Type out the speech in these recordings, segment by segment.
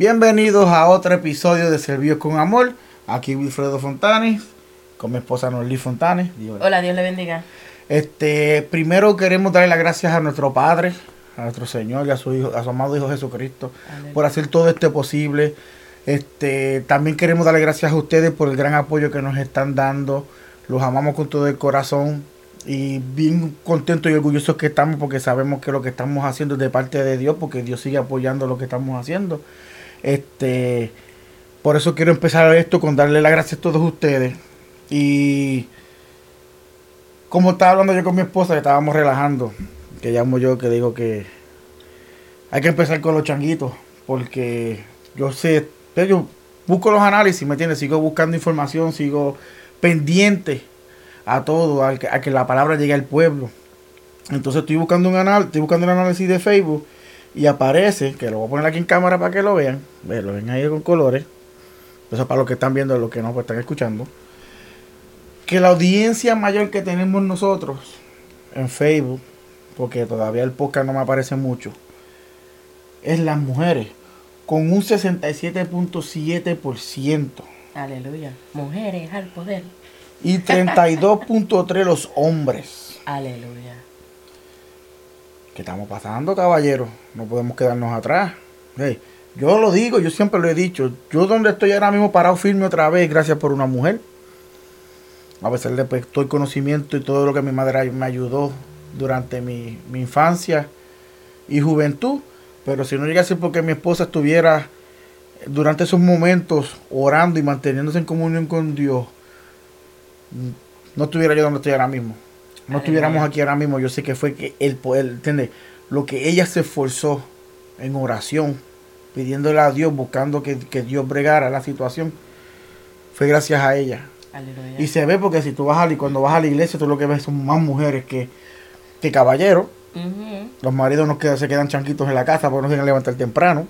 Bienvenidos a otro episodio de Servicios con Amor. Aquí Wilfredo Fontanes, con mi esposa Norly Fontanes. Hola, Dios le bendiga. Este, primero queremos darle las gracias a nuestro Padre, a nuestro Señor y a su Hijo, a su amado Hijo Jesucristo, por hacer todo este posible. Este, también queremos darle gracias a ustedes por el gran apoyo que nos están dando. Los amamos con todo el corazón y bien contentos y orgullosos que estamos porque sabemos que lo que estamos haciendo es de parte de Dios, porque Dios sigue apoyando lo que estamos haciendo. Este, por eso quiero empezar esto con darle las gracias a todos ustedes. Y como estaba hablando yo con mi esposa, que estábamos relajando, que llamo yo, que digo que hay que empezar con los changuitos, porque yo sé, yo busco los análisis, ¿me entiendes? Sigo buscando información, sigo pendiente a todo, a que, a que la palabra llegue al pueblo. Entonces estoy buscando un anal, estoy buscando un análisis de Facebook y aparece, que lo voy a poner aquí en cámara para que lo vean, lo ven ahí con colores, eso para los que están viendo, los que no pues, están escuchando, que la audiencia mayor que tenemos nosotros en Facebook, porque todavía el podcast no me aparece mucho, es las mujeres, con un 67.7%. Aleluya. Mujeres al poder. Y 32.3 los hombres. Aleluya. ¿Qué estamos pasando, caballero? No podemos quedarnos atrás. yo lo digo, yo siempre lo he dicho. Yo donde estoy ahora mismo parado firme otra vez, gracias por una mujer. A pesar de pues, todo el conocimiento y todo lo que mi madre me ayudó durante mi, infancia y juventud. Pero si no llegase porque mi esposa estuviera durante esos momentos orando y manteniéndose en comunión con Dios, no estuviera yo donde estoy ahora mismo no estuviéramos aquí ahora mismo, yo sé que fue que el poder, ¿entiendes? Lo que ella se esforzó en oración, pidiéndole a Dios, buscando que, Dios bregara la situación, fue gracias a ella. Y se ve porque si tú vas a, cuando vas a la iglesia, tú lo que ves son más mujeres que, que caballeros. Los maridos no quedan, se quedan chanquitos en la casa porque no se quieren levantar temprano.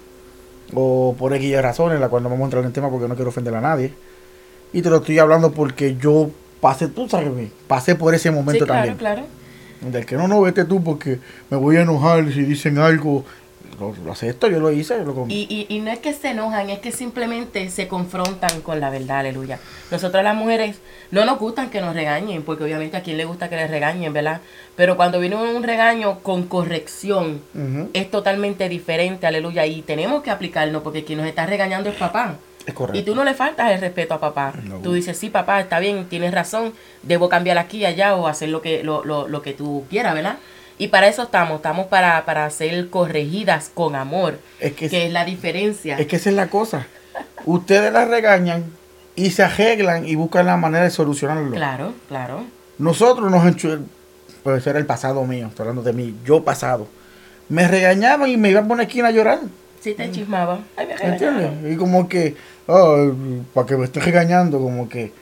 O por X razones, la cual no vamos a entrar en el tema porque no quiero ofender a nadie. Y te lo estoy hablando porque yo pasé, tú sabes, pasé por ese momento también. Claro, claro. Del que no, no, vete tú porque me voy a enojar si dicen algo. Lo, acepto, yo lo hice. Lo y, y, y no es que se enojan, es que simplemente se confrontan con la verdad, aleluya. Nosotras las mujeres no nos gustan que nos regañen, porque obviamente a quien le gusta que le regañen, ¿verdad? Pero cuando viene un regaño con corrección, es totalmente diferente, aleluya. Y tenemos que aplicarlo, porque quien nos está regañando es papá. Y tú no le faltas el respeto a papá. Tú dices, sí, papá, está bien, tienes razón, debo cambiar aquí y allá o hacer lo que, lo, lo, lo que tú quieras, ¿verdad? Y para eso estamos, estamos para, para ser corregidas con amor, es que, es la diferencia. Es que esa es la cosa. Ustedes las regañan y se arreglan y buscan la manera de solucionarlo. Claro, claro. Nosotros nos enchu... Puede ser el pasado mío, estoy hablando de mí, yo pasado. Me regañaban y me iban a poner esquina a llorar. Sí, te chismaba. Ay, me ¿Entiendes? Y como que, oh, para que me esté regañando, como que.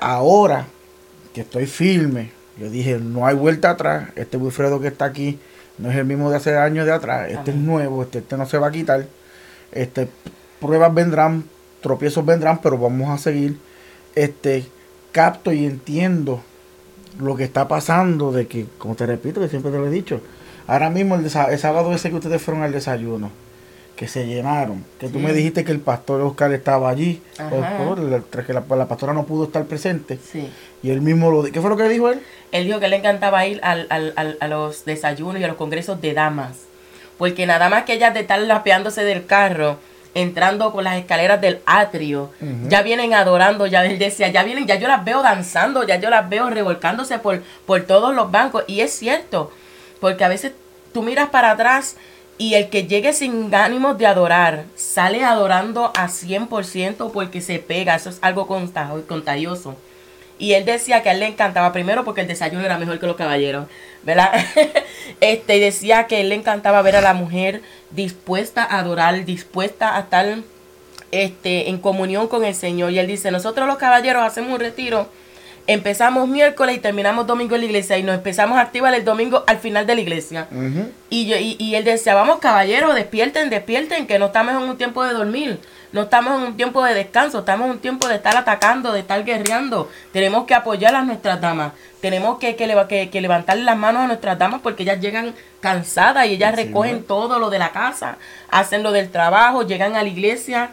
ahora que estoy firme, yo dije, no hay vuelta atrás. Este Wilfredo que está aquí no es el mismo de hace años de atrás. Este es nuevo, este, este no se va a quitar. Este, pruebas vendrán, tropiezos vendrán, pero vamos a seguir. Este, capto y entiendo lo que está pasando de que, como te repito, que siempre te lo he dicho, Ahora mismo el, sábado ese que ustedes fueron al desayuno, que se llenaron, que tú me dijiste que el pastor Oscar estaba allí, que la, pastora no pudo estar presente. Sí. Y él mismo lo ¿Qué fue lo que dijo él? Él dijo que le encantaba ir al, al, a los desayunos y a los congresos de damas. Porque nada más que ellas de estar lapeándose del carro, entrando por las escaleras del atrio, ya vienen adorando, ya él decía, ya vienen, ya yo las veo danzando, ya yo las veo revolcándose por, por todos los bancos. Y es cierto, porque a veces tú miras para atrás y el que llegue sin ánimos de adorar sale adorando a 100% porque se pega. Eso es algo contagioso. Y él decía que a él le encantaba, primero porque el desayuno era mejor que los caballeros, ¿verdad? este, y decía que él le encantaba ver a la mujer dispuesta a adorar, dispuesta a estar este, en comunión con el Señor. Y él dice, nosotros los caballeros hacemos un retiro empezamos miércoles y terminamos domingo en la iglesia y nos empezamos a activar el domingo al final de la iglesia. y, yo, y, él decía, vamos caballeros, despierten, despierten, que no estamos en un tiempo de dormir, no estamos en un tiempo de descanso, estamos en un tiempo de estar atacando, de estar guerreando. Tenemos que apoyar a nuestras damas, tenemos que, que, que, levantar las manos a nuestras damas porque ellas llegan cansadas y ellas recogen todo lo de la casa, hacen lo del trabajo, llegan a la iglesia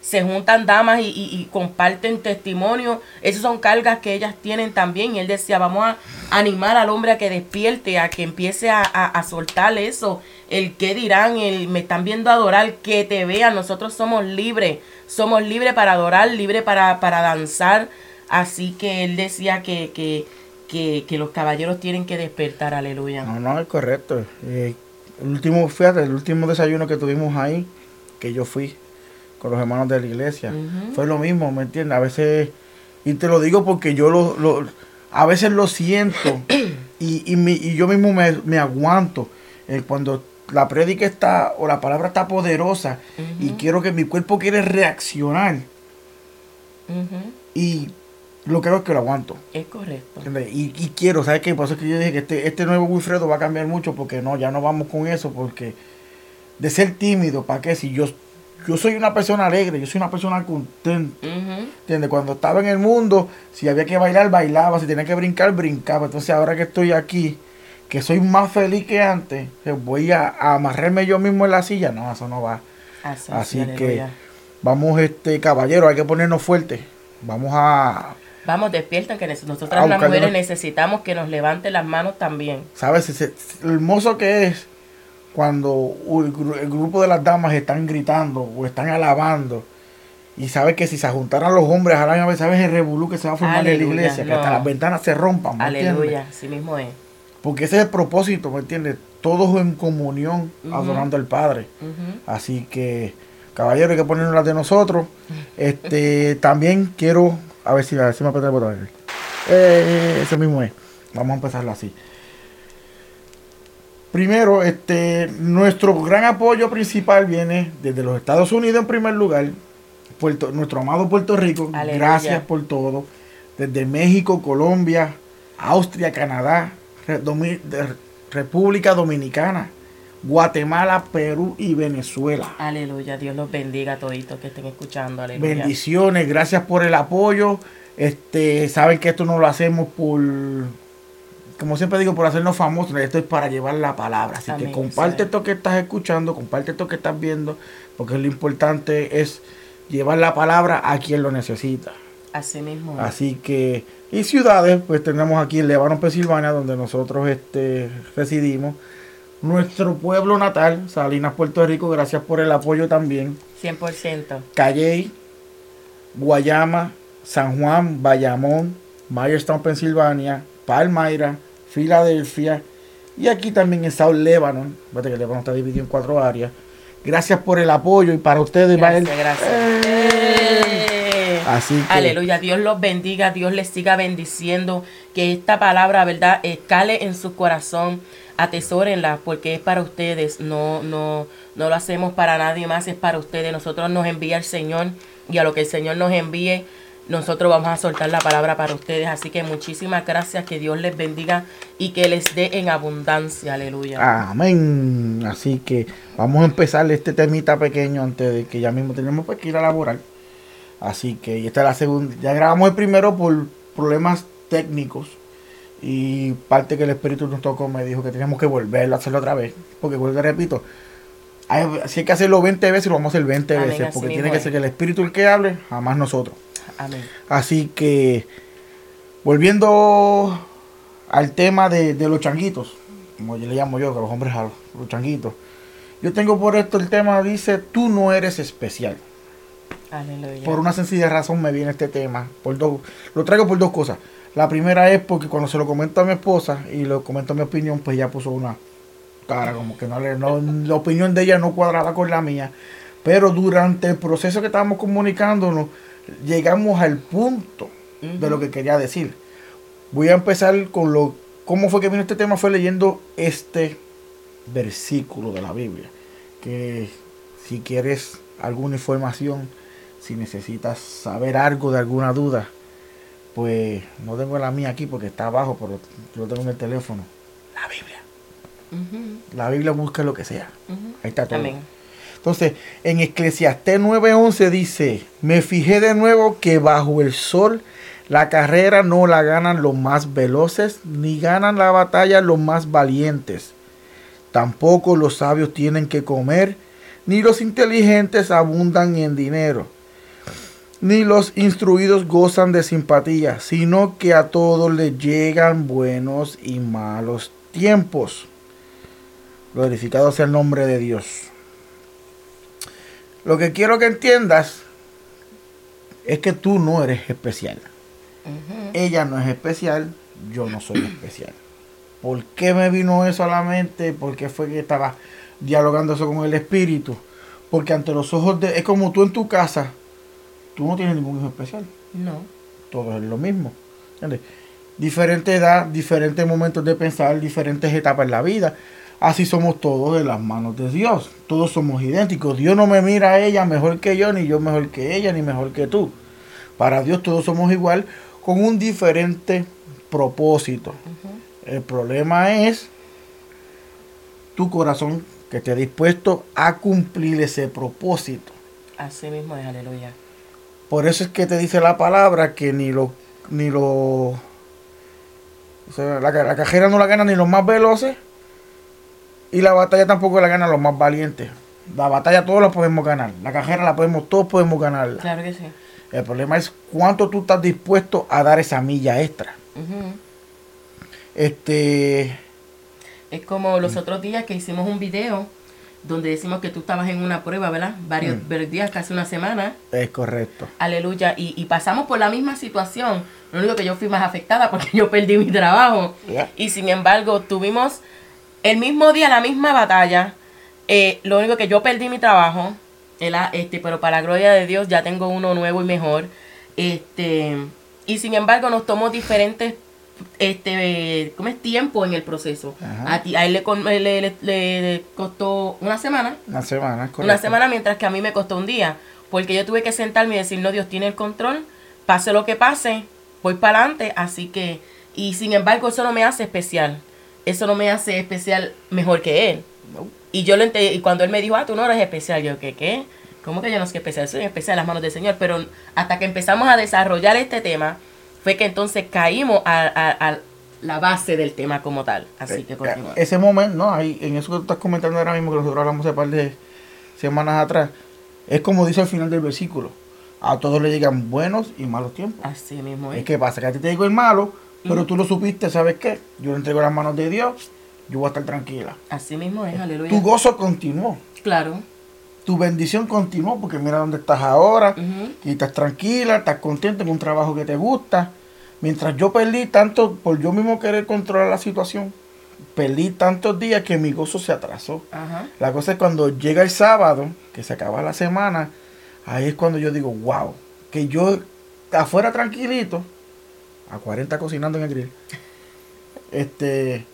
se juntan damas y, comparten testimonio. Esas son cargas que ellas tienen también. Y él decía, vamos a animar al hombre a que despierte, a que empiece a, soltar eso. El que dirán, el me están viendo adorar, que te vean. Nosotros somos libres. Somos libres para adorar, libres para, para danzar. Así que él decía que, que, que, los caballeros tienen que despertar, aleluya. No, no, es correcto. Eh, el último, fíjate, el último desayuno que tuvimos ahí, que yo fui, con los hermanos de la iglesia. Fue lo mismo, ¿me entiendes? A veces, y te lo digo porque yo lo, lo a veces lo siento y, y, mi, y yo mismo me, aguanto eh, cuando la prédica está o la palabra está poderosa y quiero que mi cuerpo quiere reaccionar. Y lo creo que lo aguanto. Es correcto. Y, y, quiero, ¿sabes qué? Por eso es que yo dije que este, este nuevo Wilfredo va a cambiar mucho porque no, ya no vamos con eso porque de ser tímido, ¿para qué? Si yo yo soy una persona alegre, yo soy una persona contenta. ¿Entiendes? Cuando estaba en el mundo, si había que bailar, bailaba, si tenía que brincar, brincaba. Entonces ahora que estoy aquí, que soy más feliz que antes, voy a, amarrarme yo mismo en la silla. No, eso no va. Así, que vamos, este caballero, hay que ponernos fuertes. Vamos a... Vamos, despierta que nosotras las mujeres necesitamos que nos levanten las manos también. ¿Sabes? Lo hermoso que es cuando el grupo de las damas están gritando o están alabando y sabes que si se juntaran los hombres a la vez sabes el revolú que se va a formar en la iglesia, que hasta las ventanas se rompan. ¿me Aleluya, así mismo es. Porque ese es el propósito, ¿me entiendes? Todos en comunión adorando al Padre. Así que, caballero, hay que ponernos las de nosotros. este También quiero, a ver si, a ver si me apetece el botón. Eh, ese mismo es. Vamos a empezarlo así. Primero, este, nuestro gran apoyo principal viene desde los Estados Unidos en primer lugar, Puerto, nuestro amado Puerto Rico, gracias por todo, desde México, Colombia, Austria, Canadá, República Dominicana, Guatemala, Perú y Venezuela. Aleluya, Dios los bendiga a toditos que estén escuchando. Aleluya. Bendiciones, gracias por el apoyo. Este, saben que esto no lo hacemos por como siempre digo, por hacernos famosos, esto es para llevar la palabra. Así que comparte esto que estás escuchando, comparte esto que estás viendo, porque lo importante es llevar la palabra a quien lo necesita. Así mismo. Así que, y ciudades, pues tenemos aquí en Lebanon, Pensilvania, donde nosotros este, residimos. Nuestro pueblo natal, Salinas, Puerto Rico, gracias por el apoyo también. 100%. Calley, Guayama, San Juan, Bayamón, Myerstown, Pensilvania, Palmyra, Filadelfia y aquí también en South Lebanon. Fíjate que Lebanon está dividido en cuatro áreas. Gracias por el apoyo y para ustedes gracias, Gracias. Eh. Así Aleluya, Dios los bendiga, Dios les siga bendiciendo, que esta palabra, ¿verdad?, escale en su corazón, atesórenla, porque es para ustedes, no, no, no lo hacemos para nadie más, es para ustedes. Nosotros nos envía el Señor y a lo que el Señor nos envíe, nosotros vamos a soltar la palabra para ustedes. Así que muchísimas gracias, que Dios les bendiga y que les dé en abundancia. Aleluya. Amén. Así que vamos a empezar este temita pequeño antes de que ya mismo tenemos que ir a laborar. Así que esta es la segunda. Ya grabamos el primero por problemas técnicos. Y parte que el Espíritu nos tocó me dijo que teníamos que volverlo a hacerlo otra vez. Porque vuelvo repito, si hay que hacerlo 20 veces, lo vamos a hacer 20 veces. Porque tiene que ser que el Espíritu el que hable, jamás nosotros. Así que, volviendo al tema de, los changuitos, como yo le llamo yo, que los hombres a los changuitos. Yo tengo por esto el tema, dice, tú no eres especial. Por una sencilla razón me viene este tema. Por dos, lo traigo por dos cosas. La primera es porque cuando se lo comento a mi esposa y lo comento mi opinión, pues ella puso una cara, como que no, no la opinión de ella no cuadraba con la mía. Pero durante el proceso que estábamos comunicándonos, llegamos al punto de lo que quería decir. Voy a empezar con lo, cómo fue que vino este tema, fue leyendo este versículo de la Biblia, que si quieres alguna información, si necesitas saber algo de alguna duda, pues no tengo la mía aquí porque está abajo, pero lo tengo en el teléfono. La Biblia. La Biblia busca lo que sea. Ahí está todo. Entonces, en Eclesiastés 9:11 dice, me fijé de nuevo que bajo el sol la carrera no la ganan los más veloces, ni ganan la batalla los más valientes. Tampoco los sabios tienen que comer, ni los inteligentes abundan en dinero, ni los instruidos gozan de simpatía, sino que a todos les llegan buenos y malos tiempos. Glorificado sea el nombre de Dios. Lo que quiero que entiendas es que tú no eres especial. Ella no es especial, yo no soy especial. ¿Por qué me vino eso a la mente? ¿Por qué fue que estaba dialogando eso con el espíritu? Porque ante los ojos de... Es como tú en tu casa, tú no tienes ningún hijo especial. No. Todo es lo mismo. Diferente edad, diferentes momentos de pensar, diferentes etapas en la vida. Así somos todos de las manos de Dios. Todos somos idénticos. Dios no me mira a ella mejor que yo, ni yo mejor que ella, ni mejor que tú. Para Dios todos somos igual, con un diferente propósito. El problema es tu corazón que esté dispuesto a cumplir ese propósito. Así mismo es, aleluya. Por eso es que te dice la palabra que ni lo, ni lo, la, la, cajera no la gana ni los más veloces y la batalla tampoco la ganan los más valientes. La batalla todos la podemos ganar, la cajera la podemos, todos podemos ganar. Claro que sí. El problema es cuánto tú estás dispuesto a dar esa milla extra. Este. Es como los otros días que hicimos un video donde decimos que tú estabas en una prueba, ¿verdad? Varios, mm. días, casi una semana. Es correcto. Aleluya. Y, pasamos por la misma situación. Lo único que yo fui más afectada porque yo perdí mi trabajo. Y sin embargo, tuvimos el mismo día la misma batalla. Eh, lo único que yo perdí mi trabao. Este, pero para la gloria de Dios ya tengo uno nuevo y mejor. Este, y sin embargo nos tomó diferentes este ¿cómo es tiempo en el proceso. A, ti, a él le, le, costó una semana. Una semana, correcto. Una semana mientras que a mí me costó un día. Porque yo tuve que sentarme y decir, no, Dios tiene el control, pase lo que pase, voy para adelante, así que, y sin embargo eso no me hace especial. Eso no me hace especial mejor que él. Y yo lo entendí, y cuando él me dijo, ah, tú no eres especial, yo, ¿qué? ¿Qué? ¿Cómo que yo no soy especial? Soy especial en las manos del Señor. Pero hasta que empezamos a desarrollar este tema, fue que entonces caímos a, la base del tema como tal. Así que eh, Ese momento, no, ahí, en eso que tú estás comentando ahora mismo, que nosotros hablamos hace par de semanas atrás, es como dice al final del versículo. A todos le llegan buenos y malos tiempos. Así mismo es. Es que pasa que a ti te digo el malo, pero tú lo supiste, ¿sabes qué? Yo lo entrego en las manos de Dios, yo voy a estar tranquila. Así mismo es, aleluya. Tu gozo continuó. Claro tu bendición continuó porque mira dónde estás ahora y estás tranquila, estás contenta en un trabajo que te gusta. Mientras yo perdí tanto por yo mismo querer controlar la situación, perdí tantos días que mi gozo se atrasó. La cosa es cuando llega el sábado, que se acaba la semana, ahí es cuando yo digo, wow, que yo afuera tranquilito, a 40 cocinando en el grill, este,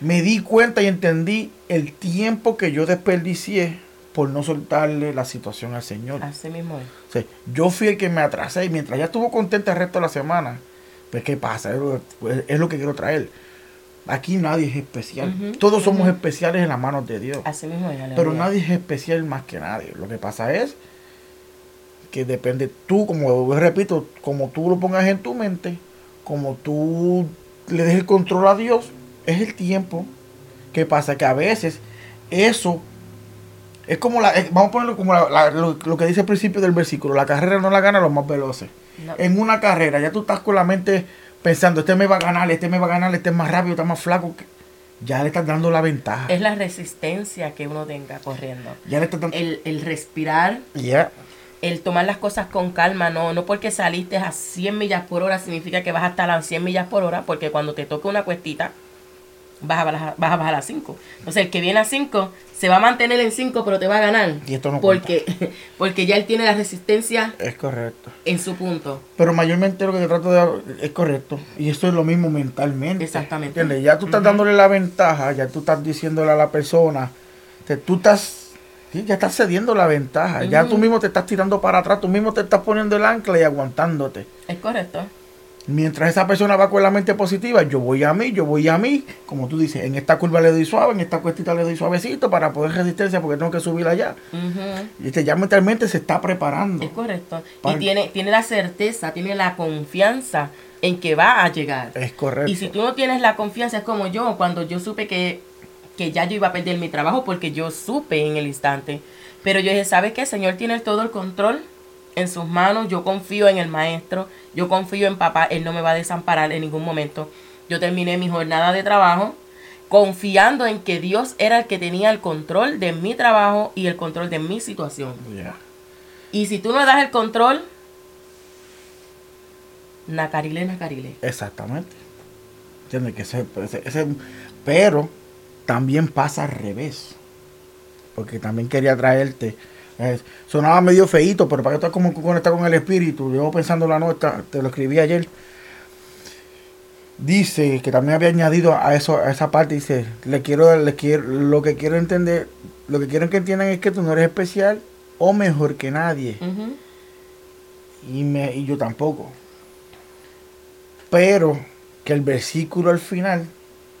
me di cuenta y entendí el tiempo que yo desperdicié por no soltarle la situación al Señor. Así mismo es. yo fui el que me atrasé y mientras ya estuvo contenta el resto de la semana, pues ¿qué pasa? Es, pues, lo que quiero traer. Aquí nadie es especial. Todos somos especiales en las manos de Dios. Así mismo es. Pero nadie es especial más que nadie. Lo que pasa es que depende tú, como repito, como tú lo pongas en tu mente, como tú le des el control a Dios, es el tiempo. que pasa? Que a veces eso es como la, vamos a ponerlo como lo, que dice al principio del versículo, la carrera no la gana los más veloces. En una carrera ya tú estás con la mente pensando, este me va a ganar, este me va a ganar, este es más rápido, este es más flaco. Ya le estás dando la ventaja. Es la resistencia que uno tenga corriendo. Ya le estás dando... el, el respirar. El tomar las cosas con calma, no, no porque saliste a 100 millas por hora significa que vas a estar a 100 millas por hora, porque cuando te toca una cuestita, vas a, bajar, vas a bajar a 5. Entonces el que viene a 5 se va a mantener en 5, pero te va a ganar. Y esto no porque, porque ya él tiene la resistencia. Es correcto. En su punto. Pero mayormente lo que te trato de es correcto. Y esto es lo mismo mentalmente. Exactamente. ¿Entiendes? Ya tú estás dándole la ventaja, ya tú estás diciéndole a la persona, que tú estás ya estás cediendo la ventaja. Ya tú mismo te estás tirando para atrás, tú mismo te estás poniendo el ancla y aguantándote. Es correcto. Mientras esa persona va con la mente positiva, yo voy a mí, yo voy a mí, como tú dices, en esta curva le doy suave, en esta cuestita le doy suavecito para poder resistencia porque tengo que subir allá. Y este ya mentalmente se está preparando. Es correcto. Y tiene, tiene la certeza, tiene la confianza en que va a llegar. Es correcto. Y si tú no tienes la confianza, es como yo, cuando yo supe que, que ya yo iba a perder mi trabajo porque yo supe en el instante. Pero yo dije, ¿sabes qué? El Señor tiene todo el control en sus manos, yo confío en el maestro, yo confío en papá, él no me va a desamparar en ningún momento. Yo terminé mi jornada de trabajo confiando en que Dios era el que tenía el control de mi trabajo y el control de mi situación. Y si tú no das el control, nacarile, nacarile. Exactamente. ¿Entiendes? Que ese, ese, pero también pasa al revés. Porque también quería traerte sonaba medio feito, pero para que estar como conectado con el espíritu, yo pensando la nota, te lo escribí ayer. Dice que también había añadido a eso, a esa parte, dice, le quiero, le quiero, lo que quiero entender, lo que quiero que entiendan es que tú no eres especial o mejor que nadie. y, me, y yo tampoco. Pero que el versículo al final,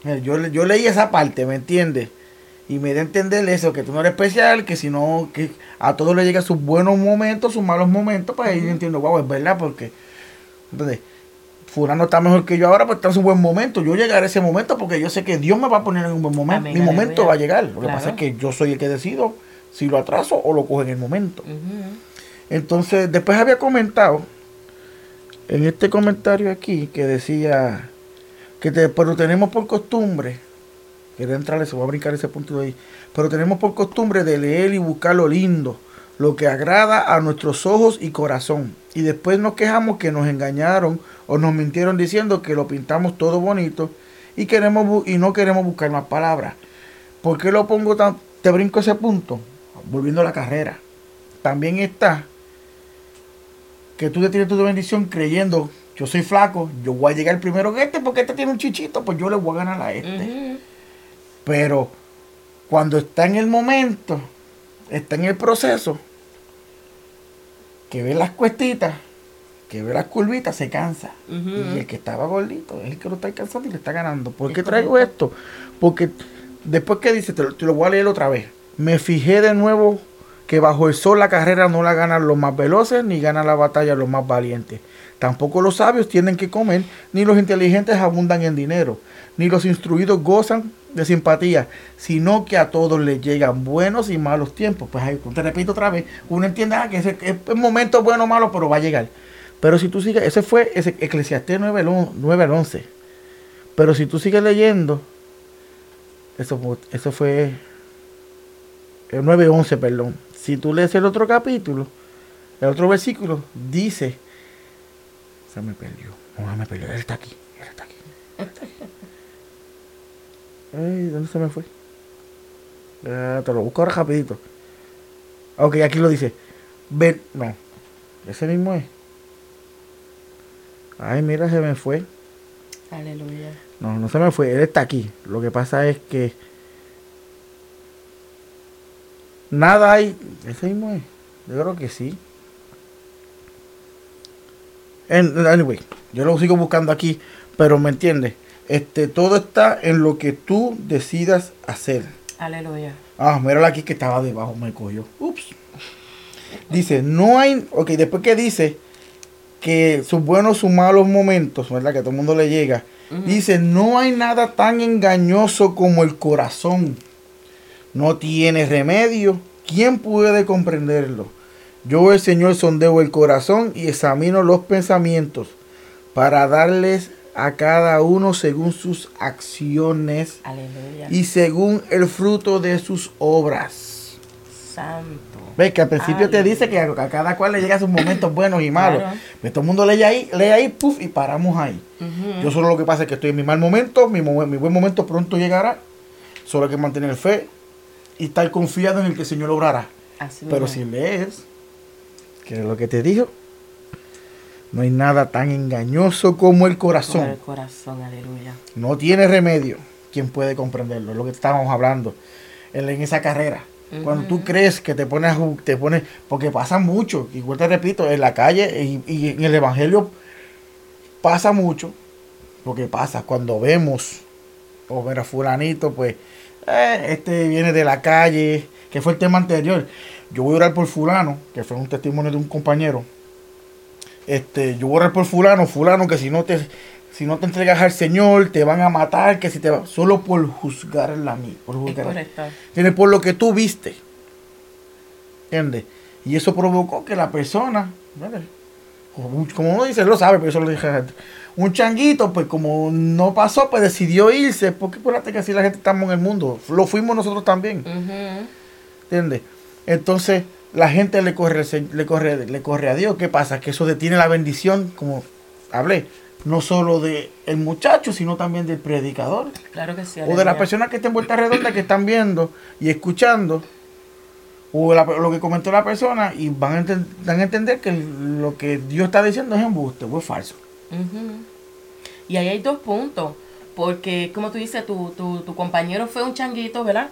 yo, yo leí esa parte, ¿me entiendes? y me da a entender eso, que tú no eres especial, que si no, que a todos le llegan sus buenos momentos, sus malos momentos, pues ahí yo entiendo, wow, es verdad, porque entonces, fulano está mejor que yo ahora, pues está en su buen momento. Yo llegaré a ese momento porque yo sé que Dios me va a poner en un buen momento. Mi momento va a llegar. Lo que pasa es que yo soy el que decido si lo atraso o lo cojo en el momento. Entonces, después había comentado en este comentario aquí que decía que pero tenemos por costumbre Quiero entrarle, se voy a brincar ese punto de ahí. Pero tenemos por costumbre de leer y buscar lo lindo, lo que agrada a nuestros ojos y corazón. Y después nos quejamos que nos engañaron o nos mintieron diciendo que lo pintamos todo bonito y, queremos, y no queremos buscar más palabras. ¿Por qué lo pongo tan, te brinco ese punto? Volviendo a la carrera. También está que tú te tienes tu bendición creyendo, yo soy flaco, yo voy a llegar primero que este porque este tiene un chichito, pues yo le voy a ganar a este. Pero cuando está en el momento, está en el proceso, que ve las cuestitas, que ve las curvitas, se cansa. Y el que estaba gordito es el que lo está alcanzando y le está ganando. ¿Por qué traigo esto? Porque después que dice, te lo, voy a leer otra vez. Me fijé de nuevo que bajo el sol la carrera no la ganan los más veloces ni ganan la batalla los más valientes. Tampoco los sabios tienen que comer, ni los inteligentes abundan en dinero, ni los instruidos gozan de simpatía, sino que a todos les llegan buenos y malos tiempos. Pues ahí, te repito otra vez, uno entiende ah, que ese, es un momento bueno o malo, pero va a llegar. Pero si tú sigues, ese fue ese Eclesiastés 9 al, 11. Pero si tú sigues leyendo, eso, eso fue el 9 11, perdón. Si tú lees el otro capítulo, el otro versículo, dice, se me perdió, no me perdió, él está aquí, él está aquí. Ay, ¿dónde se me fue? te lo busco ahora rapidito. Ok, aquí lo dice. Ven, no. Ese mismo es. Ay, mira, se me fue. Aleluya. No, no se me fue. Él está aquí. Lo que pasa es que. Nada hay. Ese mismo es. Yo creo que sí. Anyway, yo lo sigo buscando aquí. Pero me entiendes. Este, todo está en lo que tú decidas hacer. Aleluya. Ah, mírala aquí que estaba debajo, me cogió. Ups. Dice, no hay, ok, después que dice que sus buenos, sus malos momentos, ¿verdad? Que a todo el mundo le llega. Dice, no hay nada tan engañoso como el corazón. No tiene remedio. ¿Quién puede comprenderlo? Yo el Señor sondeo el corazón y examino los pensamientos para darles a cada uno según sus acciones y según el fruto de sus obras. Santo. Ves que al principio te dice que a, cada cual le llega sus momentos buenos y malos. todo el mundo lee ahí, lee ahí, puff, y paramos ahí. Yo solo lo que pasa es que estoy en mi mal momento, mi, mi buen momento pronto llegará. Solo hay que mantener fe y estar confiado en el que el Señor obrará. Pero si lees, que es lo que te dijo, no hay nada tan engañoso como el corazón. el corazón, aleluya. No tiene remedio. ¿Quién puede comprenderlo? Es lo que estábamos hablando en, esa carrera. Cuando tú crees que te pones, te pones, porque pasa mucho, igual te repito, en la calle y, en el Evangelio pasa mucho, porque pasa cuando vemos, o ver a fulanito, pues, eh, este viene de la calle, que fue el tema anterior. Yo voy a orar por fulano, que fue un testimonio de un compañero. Este, yo voy a orar por fulano, fulano, que si no te, si no te entregas al Señor, te van a matar, que si te va, solo por juzgarla a mí, por juzgar. correcto. ¿Entiendes? Por lo que tú viste. ¿Entiendes? Y eso provocó que la persona, ¿verdad? como uno dice, lo sabe, pero eso lo dije antes. Un changuito, pues como no pasó, pues decidió irse. Porque acuérdate que así la gente estamos en el mundo. Lo fuimos nosotros también. Ujú. ¿Entiendes? Entonces, la gente le corre, le corre, le corre a Dios. ¿Qué pasa? Que eso detiene la bendición, como hablé, no solo de el muchacho, sino también del predicador. Claro que sí. O de las personas que estén vueltas redondas, que están viendo y escuchando. O la- lo que comentó la persona y van a, enten- van a entender que lo que Dios está diciendo es embuste o es falso. Ujú. Y ahí hay dos puntos, porque como tú dices, tu, tu, tu compañero fue un changuito, ¿verdad?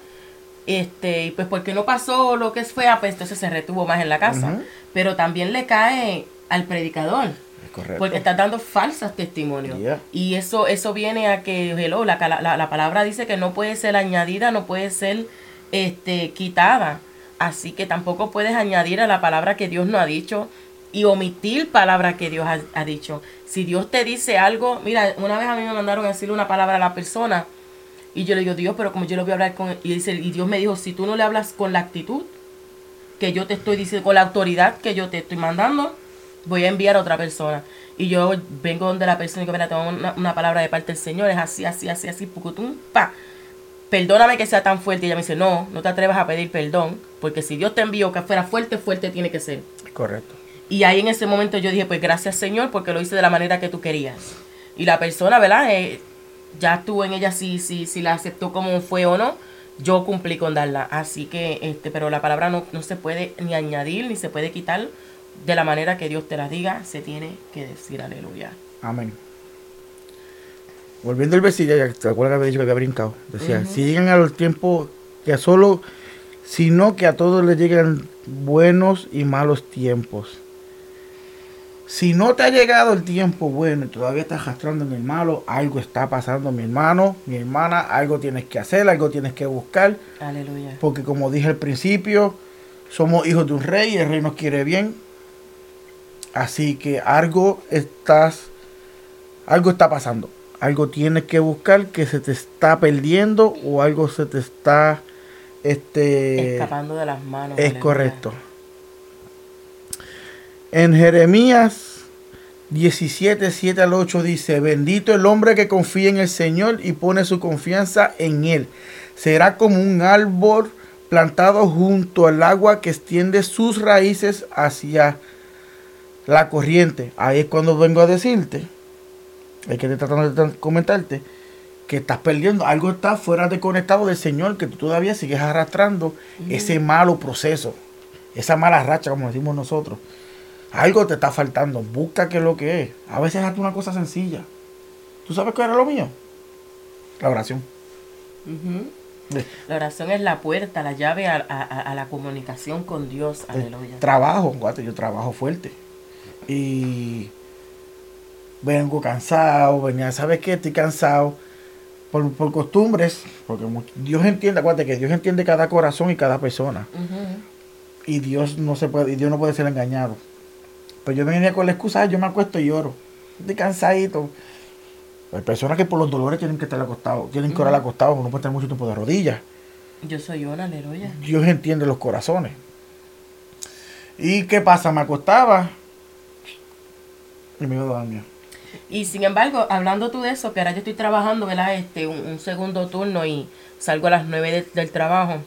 Este, y pues porque no pasó lo que fue, ah, pues entonces se retuvo más en la casa. Pero también le cae al predicador, correcto. porque está dando falsos testimonios. Yeah. Y eso, eso viene a que, hello, la, la, la palabra dice que no puede ser añadida, no puede ser este, quitada. Así que tampoco puedes añadir a la palabra que Dios no ha dicho y omitir palabra que Dios ha, ha dicho. Si Dios te dice algo, mira, una vez a mí me mandaron a decirle una palabra a la persona y yo le digo, Dios, pero como yo lo voy a hablar con... Y, dice, y Dios me dijo, si tú no le hablas con la actitud que yo te estoy diciendo, con la autoridad que yo te estoy mandando, voy a enviar a otra persona. Y yo vengo donde la persona y digo, mira, tengo una, una palabra de parte del Señor, es así, así, así, así, pucutum, pa. Perdóname que sea tan fuerte. Y ella me dice, no, no te atrevas a pedir perdón, porque si Dios te envió que fuera fuerte, fuerte tiene que ser. Correcto. Y ahí en ese momento yo dije, pues gracias Señor, porque lo hice de la manera que tú querías. Y la persona, ¿verdad? Eh, ya estuvo en ella si, si, si la aceptó como fue o no. Yo cumplí con darla. Así que, este, pero la palabra no, no se puede ni añadir ni se puede quitar de la manera que Dios te la diga. Se tiene que decir aleluya. Amén. Volviendo al versículo, ya te acuerdas que había dicho que había brincado. Decía, si llegan a los tiempos que a solo, sino que a todos les llegan buenos y malos tiempos. Si no te ha llegado el tiempo bueno y todavía estás arrastrando en el malo, algo está pasando, mi hermano, mi hermana, algo tienes que hacer, algo tienes que buscar, Aleluya. porque como dije al principio, somos hijos de un rey y el rey nos quiere bien. Así que algo estás, algo está pasando. Algo tienes que buscar que se te está perdiendo o algo se te está, este, Escapando de las manos. es aleluya. correcto. En Jeremías 17, 7 al 8 dice, bendito el hombre que confía en el Señor y pone su confianza en Él. Será como un árbol plantado junto al agua que extiende sus raíces hacia la corriente. Ahí es cuando vengo a decirte, hay que estoy tratando de comentarte, que estás perdiendo, algo está fuera de conectado del Señor, que tú todavía sigues arrastrando ese malo proceso, esa mala racha, como decimos nosotros. Algo te está faltando, busca qué es lo que es. A veces hazte una cosa sencilla. ¿Tú sabes qué era lo mío? La oración. La oración es la puerta, la llave a, a- a- a la comunicación con Dios. Aleluya. Trabajo, guate, yo trabajo fuerte. Y vengo cansado, venía, ¿sabes qué? Estoy cansado. Por, por costumbres, porque Dios entiende, acuérdate que Dios entiende cada corazón y cada persona. Y Dios no se puede, y Dios no puede ser engañado. Pero yo venía con la excusa, "Ay, yo me acuesto y lloro. Estoy cansadito. Hay personas que por los dolores tienen que estar acostados, tienen que orar acostados, no pueden estar mucho tiempo de rodillas. Yo soy una, aleluya. Dios entiende los corazones. ¿Y qué pasa? Me acostaba y me iba a dormir. Y sin embargo, hablando tú de eso, que ahora yo estoy trabajando, ¿verdad? Este, un, un segundo turno y salgo a las 9 de- del trabajo.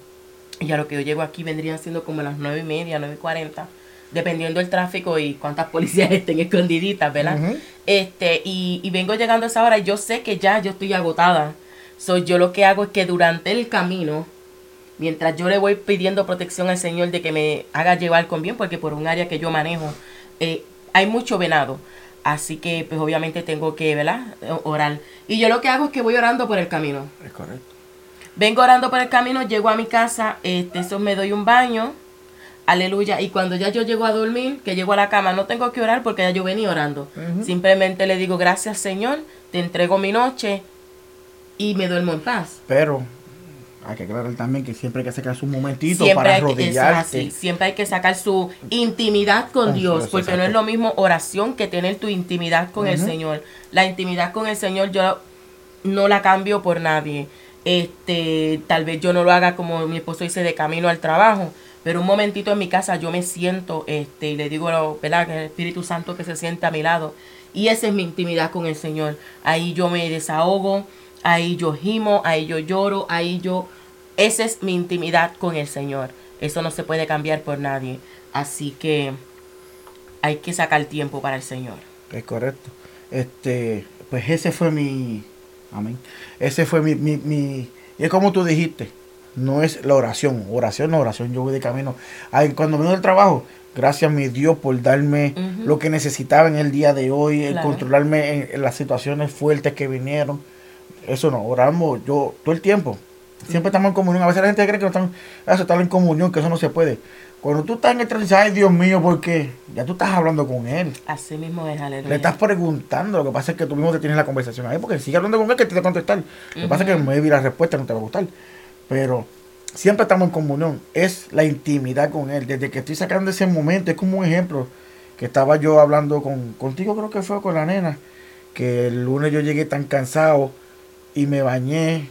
Y a lo que yo llego aquí vendrían siendo como las nueve y media, nueve y cuarenta, dependiendo del tráfico y cuántas policías estén escondiditas, ¿verdad? Este, y, y vengo llegando a esa hora y yo sé que ya yo estoy agotada. So, yo lo que hago es que durante el camino, mientras yo le voy pidiendo protección al Señor de que me haga llevar con bien, porque por un área que yo manejo eh, hay mucho venado. Así que, pues obviamente tengo que, ¿verdad? Orar. Y yo lo que hago es que voy orando por el camino. Es correcto. Vengo orando por el camino, llego a mi casa, este, eso me doy un baño. Aleluya. Y cuando ya yo llego a dormir, que llego a la cama, no tengo que orar porque ya yo venía orando. Simplemente le digo, gracias Señor, te entrego mi noche y me duermo en paz. Pero hay que aclarar también que siempre hay que sacar su momentito para arrodillarse. Siempre hay que sacar su intimidad con Dios, porque no es lo mismo oración que tener tu intimidad con el Señor. La intimidad con el Señor yo no la cambio por nadie. Este, tal vez yo no lo haga como mi esposo dice de camino al trabajo, pero un momentito en mi casa yo me siento este y le digo, ¿verdad? Que el Espíritu Santo que se siente a mi lado y esa es mi intimidad con el Señor. Ahí yo me desahogo, ahí yo gimo, ahí yo lloro, ahí yo esa es mi intimidad con el Señor. Eso no se puede cambiar por nadie. Así que hay que sacar tiempo para el Señor. Es correcto. Este, pues ese fue mi Amén. Ese fue mi, mi, mi, y es como tú dijiste, no es la oración, oración no oración, yo voy de camino. Ay, cuando vengo del trabajo, gracias mi Dios por darme lo que necesitaba en el día de hoy, el controlarme en, las situaciones fuertes que vinieron. Eso no, oramos yo todo el tiempo. Siempre estamos en comunión. A veces la gente cree que no están, eso, están en comunión, que eso no se puede. Cuando tú estás en el transición, ay Dios mío, porque ya tú estás hablando con él. Así mismo es, aleluya. Le estás preguntando, lo que pasa es que tú mismo te tienes la conversación ahí, porque sigue hablando con él que te va a contestar. Lo que pasa es que maybe la respuesta no te va a gustar. Pero siempre estamos en comunión. Es la intimidad con él. Desde que estoy sacando ese momento, es como un ejemplo que estaba yo hablando con, contigo, creo que fue con la nena, que el lunes yo llegué tan cansado y me bañé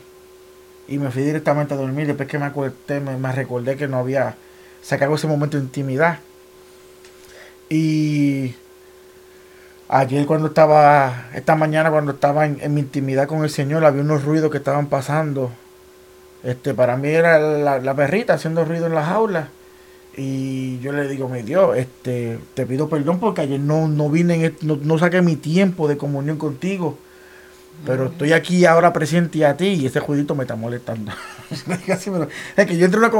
y me fui directamente a dormir. Después que me acosté, me, me recordé que no había sacado ese momento de intimidad. Y ayer cuando estaba, esta mañana cuando estaba en, mi intimidad con el Señor, había unos ruidos que estaban pasando. Este, para mí era la, perrita haciendo ruido en la jaula. Y yo le digo, mi Dios, este, te pido perdón porque ayer no, no vine, no, no saqué mi tiempo de comunión contigo. Pero estoy aquí ahora presente a ti y ese juidito me está molestando. es que yo entro una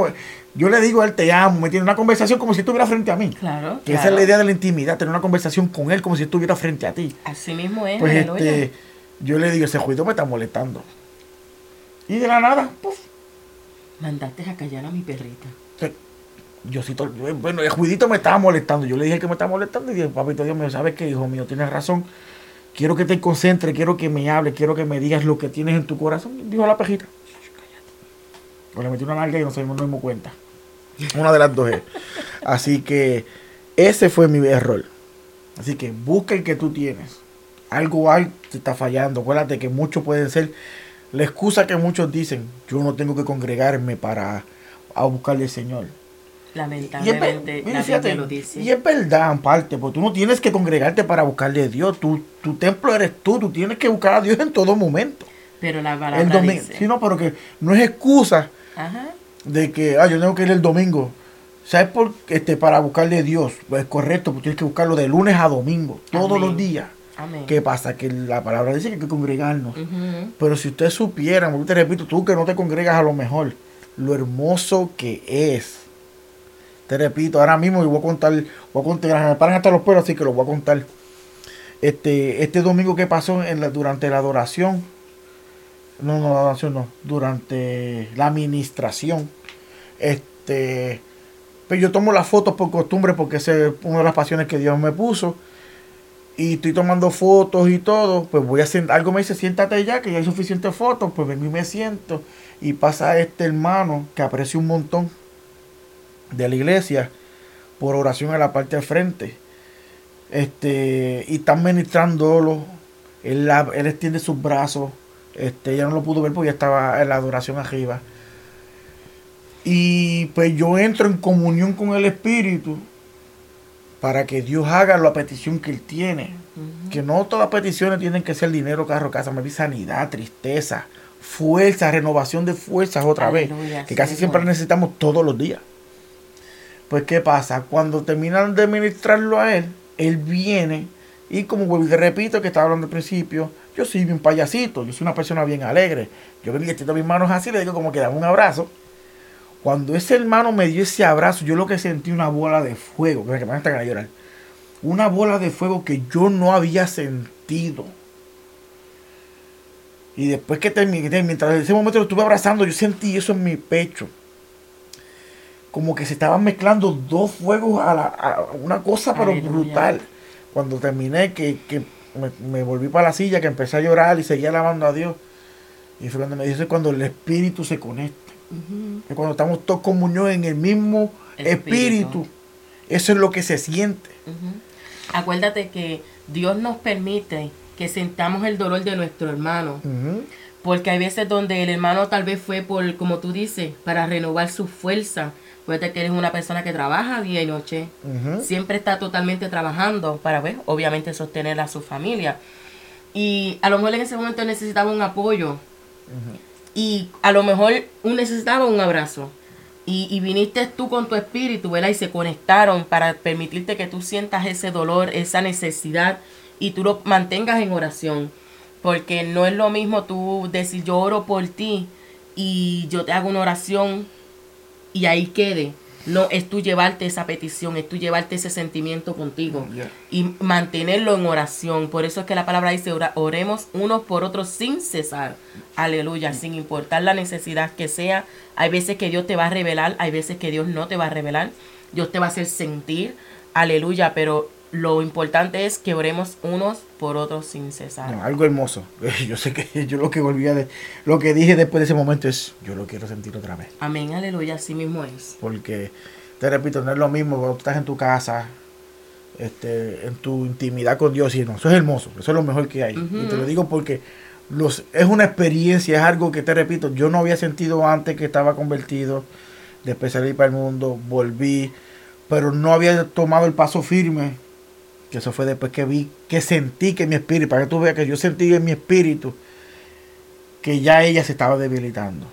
yo le digo a él te amo, me tiene una conversación como si estuviera frente a mí. Claro. Que esa es la idea de la intimidad, tener una conversación con él como si estuviera frente a ti. Así mismo es. Pues este, yo le digo, ese juidito me está molestando. Y de la nada, puff. Mandaste a callar a mi perrita. Yo sí, bueno, el juidito me estaba molestando. Yo le dije que me estaba molestando y dije, papito Dios mío, ¿sabes qué, hijo mío? Tienes razón Quiero que te concentres, quiero que me hables, quiero que me digas lo que tienes en tu corazón. Dijo la pejita. O le metí una nalga y no se nos dimos cuenta. Una de las dos es. Así que ese fue mi error. Así que busca el que tú tienes. Algo hay, te está fallando. Acuérdate que muchos pueden ser la excusa que muchos dicen. Yo no tengo que congregarme para a buscarle al Señor. Lamentablemente, y es, lo dice. Y es verdad, en parte, porque tú no tienes que congregarte para buscarle a Dios. Tu, tu templo eres tú, tú tienes que buscar a Dios en todo momento. Pero la palabra dice. Sí, no, pero que no es excusa de que, ah, yo tengo que ir el domingo. ¿Sabes por qué? Este, para buscarle a Dios. Pues es correcto, porque tienes que buscarlo de lunes a domingo, todos los días. Amén. ¿Qué pasa? Que la palabra dice que hay que congregarnos. Pero si usted supiera, te repito, tú que no te congregas a lo mejor, lo hermoso que es te repito, ahora mismo y voy a contar, voy a contar, me paran hasta los pueblos, así que lo voy a contar. Este, este domingo que pasó en la, durante la adoración, no, no, la adoración no, durante la administración, este, pues yo tomo las fotos por costumbre porque es una de las pasiones que Dios me puso y estoy tomando fotos y todo, pues voy a hacer, algo me dice, siéntate ya, que ya hay suficientes fotos, pues vengo y me siento y pasa este hermano que aprecio un montón de la iglesia por oración a la parte de frente. Este, y están ministrándolo. Él, él extiende sus brazos. Este, ya no lo pudo ver porque ya estaba en la adoración arriba. Y pues yo entro en comunión con el Espíritu para que Dios haga la petición que Él tiene. Que no todas las peticiones tienen que ser dinero, carro, casa, me sanidad, tristeza, fuerza, renovación de fuerzas otra vez. Que casi siempre necesitamos todos los días. Pues, ¿qué pasa? Cuando terminan de ministrarlo a él, él viene y como te repito que estaba hablando al principio, yo soy bien payasito, yo soy una persona bien alegre. Yo venía echando mis manos así, le digo como que dame un abrazo. Cuando ese hermano me dio ese abrazo, yo lo que sentí una bola de fuego, que me a llorar. Una bola de fuego que yo no había sentido. Y después que terminé, mientras en ese momento lo estuve abrazando, yo sentí eso en mi pecho. como que se estaban mezclando dos fuegos a, la, a una cosa pero Aleluya. brutal. Cuando terminé, que, que me, me volví para la silla, que empecé a llorar y seguía alabando a Dios. Y fue cuando me dice cuando el espíritu se conecta. Que cuando estamos todos comunión en el mismo Espíritu. espíritu. Eso es lo que se siente. Acuérdate que Dios nos permite que sentamos el dolor de nuestro hermano. Porque hay veces donde el hermano tal vez fue por, como tú dices, para renovar su fuerza. Acuérdate que eres una persona que trabaja día y noche. Siempre está totalmente trabajando para, pues, obviamente, sostener a su familia. Y a lo mejor en ese momento necesitaba un apoyo. Y a lo mejor un necesitaba un abrazo. Y, y viniste tú con tu espíritu, ¿verdad? Y se conectaron para permitirte que tú sientas ese dolor, esa necesidad y tú lo mantengas en oración. Porque no es lo mismo tú decir yo oro por ti y yo te hago una oración y ahí quede. No, es tú llevarte esa petición, es tú llevarte ese sentimiento contigo Ya. y mantenerlo en oración. Por eso es que la palabra dice, oremos unos por otros sin cesar. Aleluya, sin importar la necesidad que sea. Hay veces que Dios te va a revelar, hay veces que Dios no te va a revelar. Dios te va a hacer sentir. Aleluya, pero lo importante es que oremos unos por otros sin cesar. No, algo hermoso. Yo sé que yo lo que volví a de, lo que dije después de ese momento es yo lo quiero sentir otra vez. Amén, aleluya, así mismo es. Porque te repito, no es lo mismo cuando estás en tu casa, este, en tu intimidad con Dios y no, eso es hermoso, eso es lo mejor que hay. Y te lo digo porque es una experiencia, es algo que te repito, yo no había sentido antes que estaba convertido, después salí para el mundo, volví, pero no había tomado el paso firme, que eso fue después que vi, que sentí que mi espíritu, para que tú veas que yo sentí en mi espíritu que ya ella se estaba debilitando.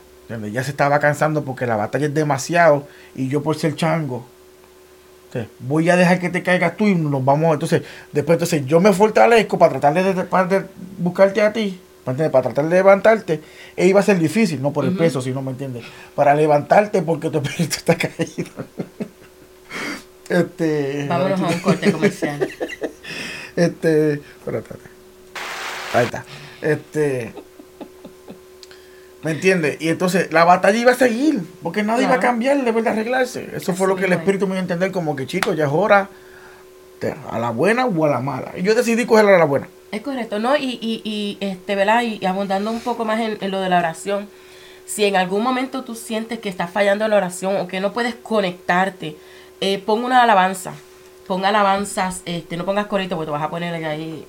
Ya se estaba cansando porque la batalla es demasiado y yo por ser chango. voy a dejar que te caigas tú y nos vamos. Entonces, después entonces yo me fortalezco para tratar de buscarte a ti, para, para tratar de levantarte. E iba a ser difícil, no por el Ujú. peso, si no me entiendes. Para levantarte porque tu espíritu está caído. este. Vámonos a un corte comercial. Este. espérate. Ahí está. Este. ¿Me entiendes? Y entonces la batalla iba a seguir, porque nada iba a Claro. cambiar, debe de arreglarse. Eso fue lo que el espíritu me dio a entender, como que chicos, ya es hora, a la buena o a la mala. Y yo decidí cogerla a la buena. Es correcto, ¿no? Y, y, y este, ¿verdad? Y, y abundando un poco más en, en lo de la oración, si en algún momento tú sientes que estás fallando en la oración o que no puedes conectarte, eh, pon una alabanza. Pon alabanzas, este, no pongas corito porque te vas a poner ahí.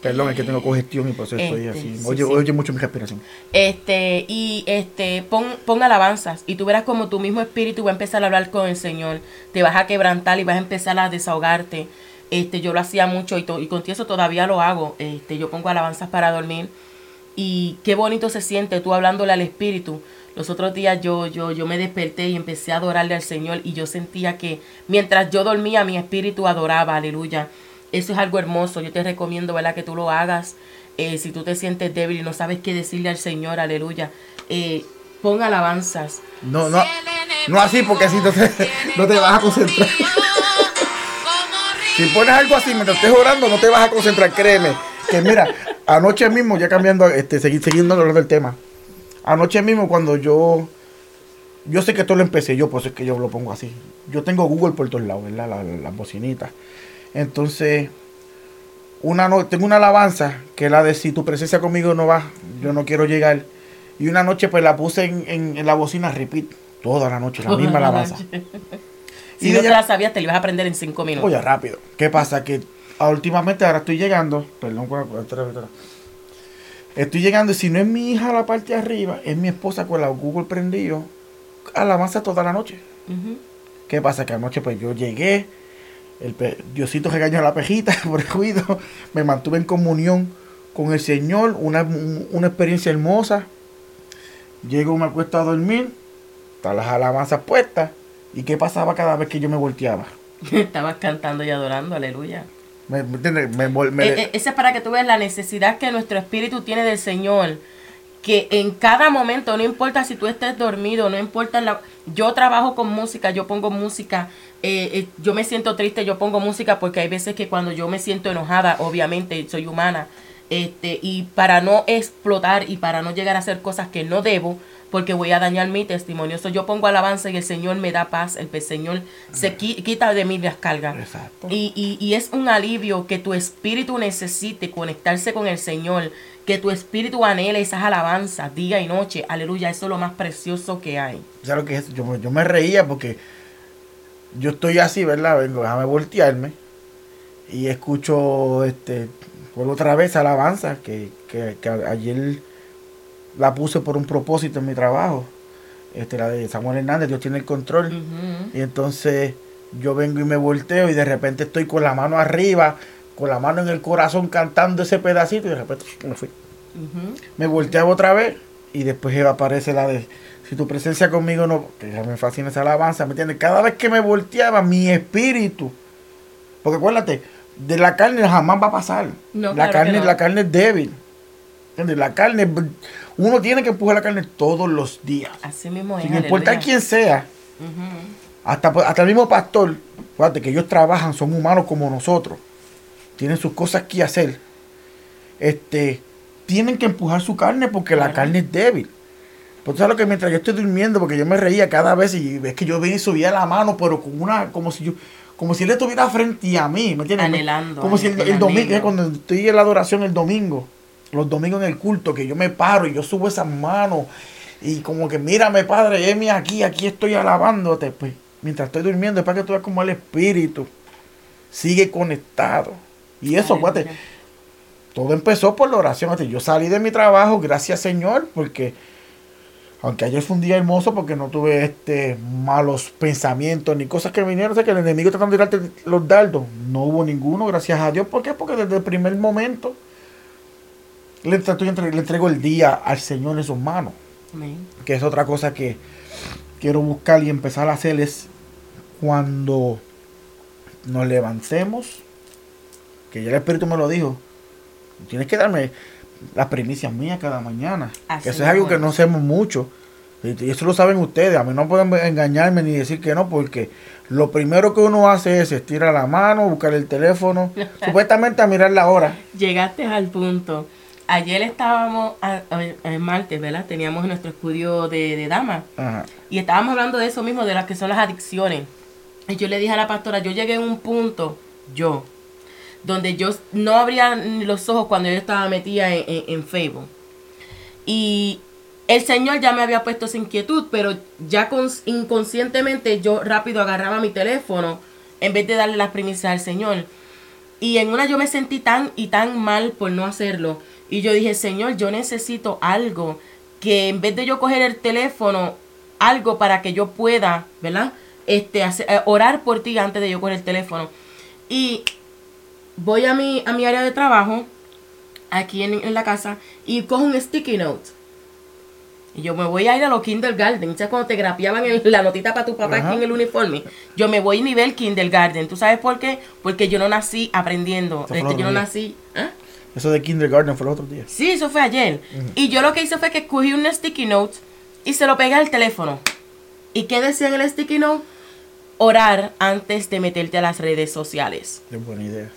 Perdón, es que tengo congestión y por eso estoy Este, así. sí, Oye, sí. oye mucho mi respiración. Este, y este, pon, pon alabanzas y tú verás como tu mismo espíritu va a empezar a hablar con el Señor. Te vas a quebrantar y vas a empezar a desahogarte. Este, yo lo hacía mucho y, to- y con eso todavía lo hago. Este, yo pongo alabanzas para dormir y qué bonito se siente tú hablándole al espíritu. Los otros días yo, yo, yo me desperté y empecé a adorarle al Señor y yo sentía que mientras yo dormía mi espíritu adoraba, aleluya. Eso es algo hermoso, yo te recomiendo, ¿verdad? Que tú lo hagas. Eh, si tú te sientes débil y no sabes qué decirle al Señor, aleluya. Eh, pon alabanzas. No, no, no así, porque así no te, no te vas a concentrar. Si pones algo así mientras estés orando, no te vas a concentrar, créeme. Que mira, anoche mismo, ya cambiando, este, segui- siguiendo el del tema. Anoche mismo cuando yo, yo sé que esto lo empecé yo, por eso es que yo lo pongo así. Yo tengo Google por todos lados, ¿verdad? La- la- Las bocinitas. Entonces, una no, tengo una alabanza que es la de si tu presencia conmigo no va, yo no quiero llegar. Y una noche pues la puse en, en- en la bocina, repeat, toda la noche, la misma alabanza. Si Y no te la sabías, te la ibas a aprender en cinco minutos. Oye, rápido. ¿Qué pasa? Que últimamente ahora estoy llegando. Perdón. Estoy llegando y si no es mi hija a la parte de arriba, es mi esposa con la Google prendido. Alabanza toda la noche. ¿Qué pasa? Que anoche pues yo llegué. El Diosito regañó a la pejita por el ruido. Me mantuve en comunión con el Señor. Una, una experiencia hermosa. Llego, me acuesto a dormir. Están las alabanzas puestas. ¿Y qué pasaba cada vez que yo me volteaba? Estabas cantando y adorando, aleluya. ¿Me, me me- Eh, eh, ese es para que tú veas la necesidad que nuestro espíritu tiene del Señor. Que en cada momento, no importa si tú estés dormido, no importa la... Yo trabajo con música, yo pongo música, eh, eh, yo me siento triste, yo pongo música porque hay veces que cuando yo me siento enojada, obviamente soy humana, este, y para no explotar y para no llegar a hacer cosas que no debo, porque voy a dañar mi testimonio. So, yo pongo alabanza y el Señor me da paz, el Señor se quita de mí las cargas. Y, y, y es un alivio que tu espíritu necesite conectarse con el Señor, que tu espíritu anhele esas alabanzas día y noche. Aleluya, eso es lo más precioso que hay. ¿Sabes lo que es? Yo, yo me reía porque yo estoy así, ¿verdad? Vengo, déjame voltearme y escucho este por otra vez alabanza que, que, que ayer la puse por un propósito en mi trabajo. Este, la de Samuel Hernández, Dios tiene el control. Y entonces yo vengo y me volteo y de repente estoy con la mano arriba, con la mano en el corazón cantando ese pedacito y de repente me fui. Me volteaba otra vez y después aparece la de si tu presencia conmigo no, que me fascina esa alabanza, ¿me entiendes? Cada vez que me volteaba mi espíritu, porque acuérdate, de la carne jamás va a pasar. la, carne, la carne es débil. La carne, uno tiene que empujar la carne todos los días. Así mismo es. Sin importar quién sea. hasta, hasta el mismo pastor, fíjate que ellos trabajan, son humanos como nosotros. Tienen sus cosas que hacer. Este, tienen que empujar su carne porque la carne es débil. Pues sabes lo que mientras yo estoy durmiendo, porque yo me reía cada vez y ves que yo venía y subía la mano, pero con una, como si yo, como si él estuviera frente a mí, ¿me entiendes? Anhelando. Como si el, domingo, cuando estoy en la adoración el domingo, los domingos en el culto, que yo me paro y yo subo esas manos y como que mírame Padre, Emi aquí, aquí estoy alabándote, pues mientras estoy durmiendo es para que tú veas como el Espíritu sigue conectado. Y eso, fíjate, todo empezó por la oración. Yo salí de mi trabajo, gracias Señor, porque aunque ayer fue un día hermoso porque no tuve este malos pensamientos ni cosas que vinieron, o sea que el enemigo tratando de tirarte los dardos, no hubo ninguno, gracias a Dios. ¿Por qué? Porque desde el primer momento le, le entrego el día al Señor en sus manos. Que es otra cosa que quiero buscar y empezar a hacer es cuando nos levantemos, que ya el Espíritu me lo dijo, tienes que darme las primicias mías cada mañana. eso es algo que no hacemos mucho. Y eso lo saben ustedes. A mí no pueden engañarme ni decir que no, porque lo primero que uno hace es estirar la mano, buscar el teléfono, supuestamente a mirar la hora. Llegaste al punto. Ayer estábamos, el martes, ¿verdad? Teníamos nuestro estudio de, de damas. Y estábamos hablando de eso mismo, de las que son las adicciones. Y yo le dije a la pastora, yo llegué a un punto, yo, donde yo no abría los ojos cuando yo estaba metida en, Facebook. Y el Señor ya me había puesto esa inquietud, pero ya inconscientemente yo rápido agarraba mi teléfono en vez de darle las primicias al Señor. Y en una yo me sentí tan y tan mal por no hacerlo. Y yo dije, Señor, yo necesito algo que en vez de yo coger el teléfono, algo para que yo pueda, ¿verdad? Este, hacer, eh, orar por ti antes de yo coger el teléfono. Y voy a mi, a mi área de trabajo, aquí en, la casa, y cojo un sticky note. Y yo me voy a ir a los kindergarten. ¿Sabes cuando te grapeaban la notita para tu papá aquí en el uniforme? Yo me voy a nivel kindergarten. ¿Tú sabes por qué? Porque yo no nací aprendiendo. Este, yo no nací... ¿ah? Eso de kindergarten fue el otro día. Sí, eso fue ayer. Y yo lo que hice fue que cogí un sticky note y se lo pegué al teléfono. ¿Y qué decía en el sticky note? Orar antes de meterte a las redes sociales. Qué buena idea.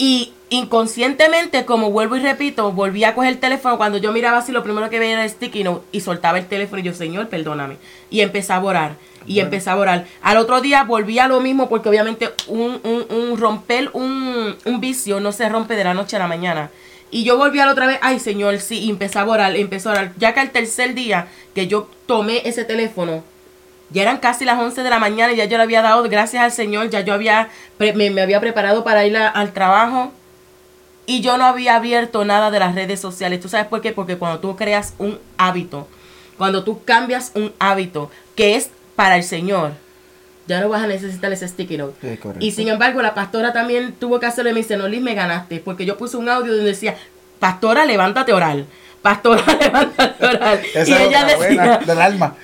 Y inconscientemente, como vuelvo y repito, volví a coger el teléfono. Cuando yo miraba así, lo primero que veía era el sticky note y soltaba el teléfono y yo, Señor, perdóname. Y empecé a orar. Y empecé a orar. Al otro día volví a lo mismo porque obviamente un, un, romper un, vicio no se rompe de la noche a la mañana. Y yo volví a la otra vez, ay Señor, sí, y empecé a orar, empecé a orar. Ya que el tercer día que yo tomé ese teléfono, ya eran casi las 11 de la mañana y ya yo le había dado gracias al Señor, ya yo había me, había preparado para ir al trabajo y yo no había abierto nada de las redes sociales. ¿Tú sabes por qué? Porque cuando tú creas un hábito, cuando tú cambias un hábito que es para el Señor, ya no vas a necesitar ese sticky note. y sin embargo, la pastora también tuvo que hacerlo y me dice, no, Liz, me ganaste, porque yo puse un audio donde decía, pastora, levántate a orar. Pastora, levántate a orar. y ella decía, del alma.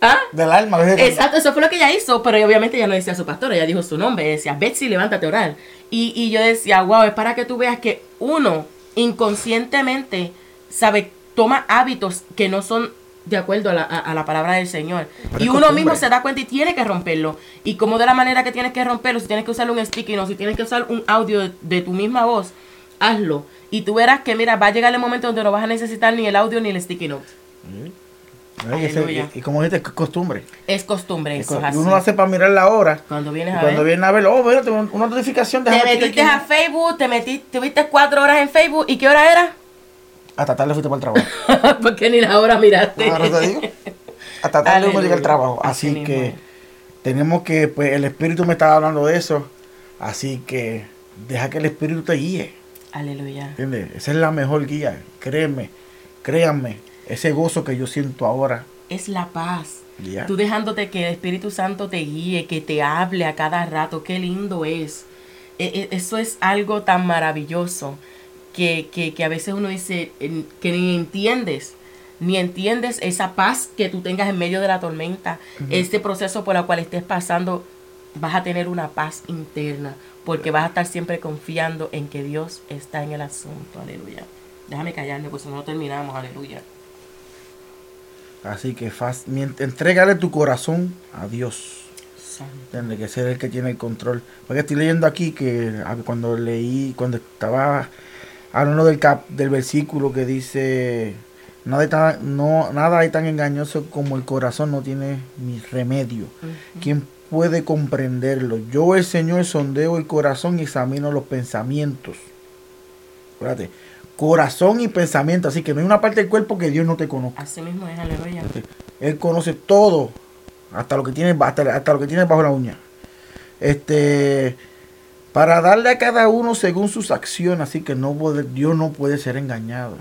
¿Ah? Del alma. Exacto, eso fue lo que ella hizo, pero obviamente ella no decía su pastor, ella dijo su nombre, decía, Betsy, levántate a orar. Y, y yo decía, wow, es para que tú veas que uno inconscientemente, sabe, toma hábitos que no son de acuerdo a la, a, la palabra del Señor. y uno mismo se da cuenta y tiene que romperlo. Y como de la manera que tienes que romperlo, si tienes que usar un sticky no, si tienes que usar un audio de, tu misma voz, hazlo. Y tú verás que, mira, va a llegar el momento donde no vas a necesitar ni el audio ni el sticky note. Y como dijiste, es costumbre. Es costumbre, eso es Uno lo hace para mirar la hora. Cuando vienes a cuando ver. viene a ver, oh, mira, una notificación de Te metiste a Facebook, te metiste, tuviste cuatro horas en Facebook, ¿y qué hora era? Hasta tarde fuiste para el trabajo. Porque ni la hora miraste. Ahora te digo. Hasta tarde uno llega al trabajo. Así, que tenemos que, pues el Espíritu me estaba hablando de eso. Así que deja que el Espíritu te guíe. Aleluya. ¿Entiendes? Esa es la mejor guía. Créeme, créanme, ese gozo que yo siento ahora. Es la paz. Tú dejándote que el Espíritu Santo te guíe, que te hable a cada rato. Qué lindo es. E, e, eso es algo tan maravilloso que, que, a veces uno dice que ni entiendes ni entiendes esa paz que tú tengas en medio de la tormenta, este proceso por el cual estés pasando, vas a tener una paz interna, porque vas a estar siempre confiando en que Dios está en el asunto, aleluya. Déjame callarme, pues no terminamos, aleluya. Así que entrégale tu corazón a Dios. Tiene que ser el que tiene el control. Porque estoy leyendo aquí que cuando leí, cuando estaba hablando del, cap, del versículo que dice Nada hay, tan, no, nada hay tan engañoso como el corazón no tiene ni remedio. ¿Quién puede comprenderlo? Yo, el Señor, sondeo el corazón y examino los pensamientos. Espérate. Corazón y pensamiento. Así que no hay una parte del cuerpo que Dios no te conozca. Así mismo es, aleluya. Él conoce todo. Hasta lo que tiene, hasta, hasta lo que tiene bajo la uña. Este. Para darle a cada uno según sus acciones. Así que no Dios no puede ser engañado.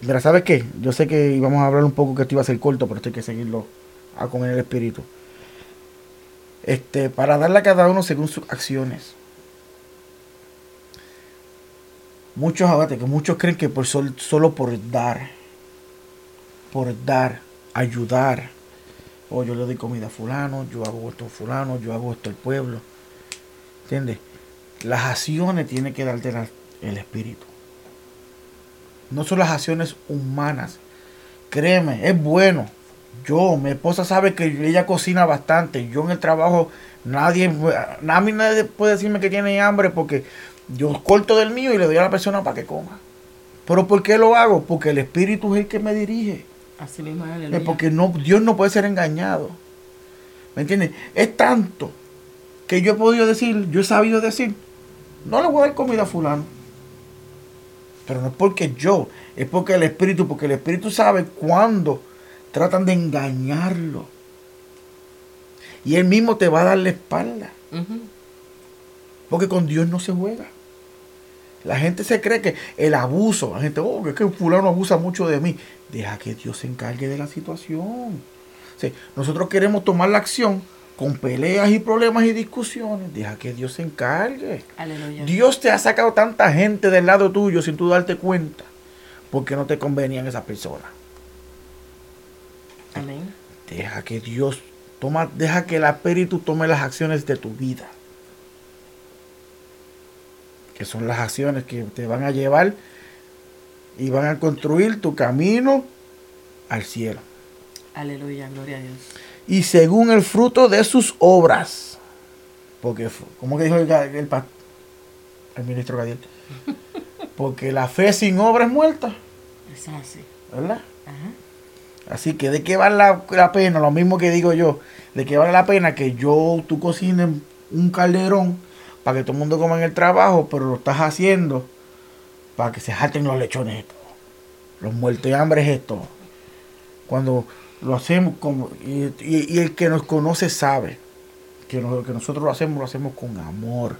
Mira, ¿sabes qué? Yo sé que íbamos a hablar un poco que esto iba a ser corto, pero esto hay que seguirlo a con el espíritu. Este, para darle a cada uno según sus acciones. Muchos, abate, que muchos creen que por solo por dar, por dar, ayudar, o oh, yo le doy comida a fulano, yo hago esto a fulano, yo hago esto al pueblo. ¿Entiendes? Las acciones tienen que darte el espíritu no son las acciones humanas. Créeme, es bueno. Yo, mi esposa sabe que ella cocina bastante. Yo en el trabajo, nadie, nadie puede decirme que tiene hambre porque yo corto del mío y le doy a la persona para que coma. Pero ¿por qué lo hago? Porque el Espíritu es el que me dirige. Así mismo es Porque no, Dios no puede ser engañado. ¿Me entiendes? Es tanto que yo he podido decir, yo he sabido decir, no le voy a dar comida a fulano. Pero no es porque yo, es porque el Espíritu, porque el Espíritu sabe cuándo tratan de engañarlo. Y él mismo te va a dar la espalda. Porque con Dios no se juega. La gente se cree que el abuso, la gente, oh, es que fulano abusa mucho de mí. Deja que Dios se encargue de la situación. nosotros queremos tomar la acción con peleas y problemas y discusiones, deja que Dios se encargue. Dios te ha sacado tanta gente del lado tuyo sin tú darte cuenta, porque no te convenían esas personas. Amén. Deja que Dios toma, deja que el espíritu tome las acciones de tu vida. Que son las acciones que te van a llevar y van a construir tu camino al cielo. Aleluya, gloria a Dios y según el fruto de sus obras. Porque, como que dijo el, el, ministro Gadiel? Porque la fe sin obra es muerta. Es así. ¿Verdad? Así que de qué vale la, pena, lo mismo que digo yo, de qué vale la pena que yo, tú cocines un calderón para que todo el mundo coma en el trabajo, pero lo estás haciendo para que se jalten los lechones Los muertos de hambre es esto. Cuando lo hacemos como, y, el que nos conoce sabe que lo que nosotros lo hacemos, lo hacemos con amor.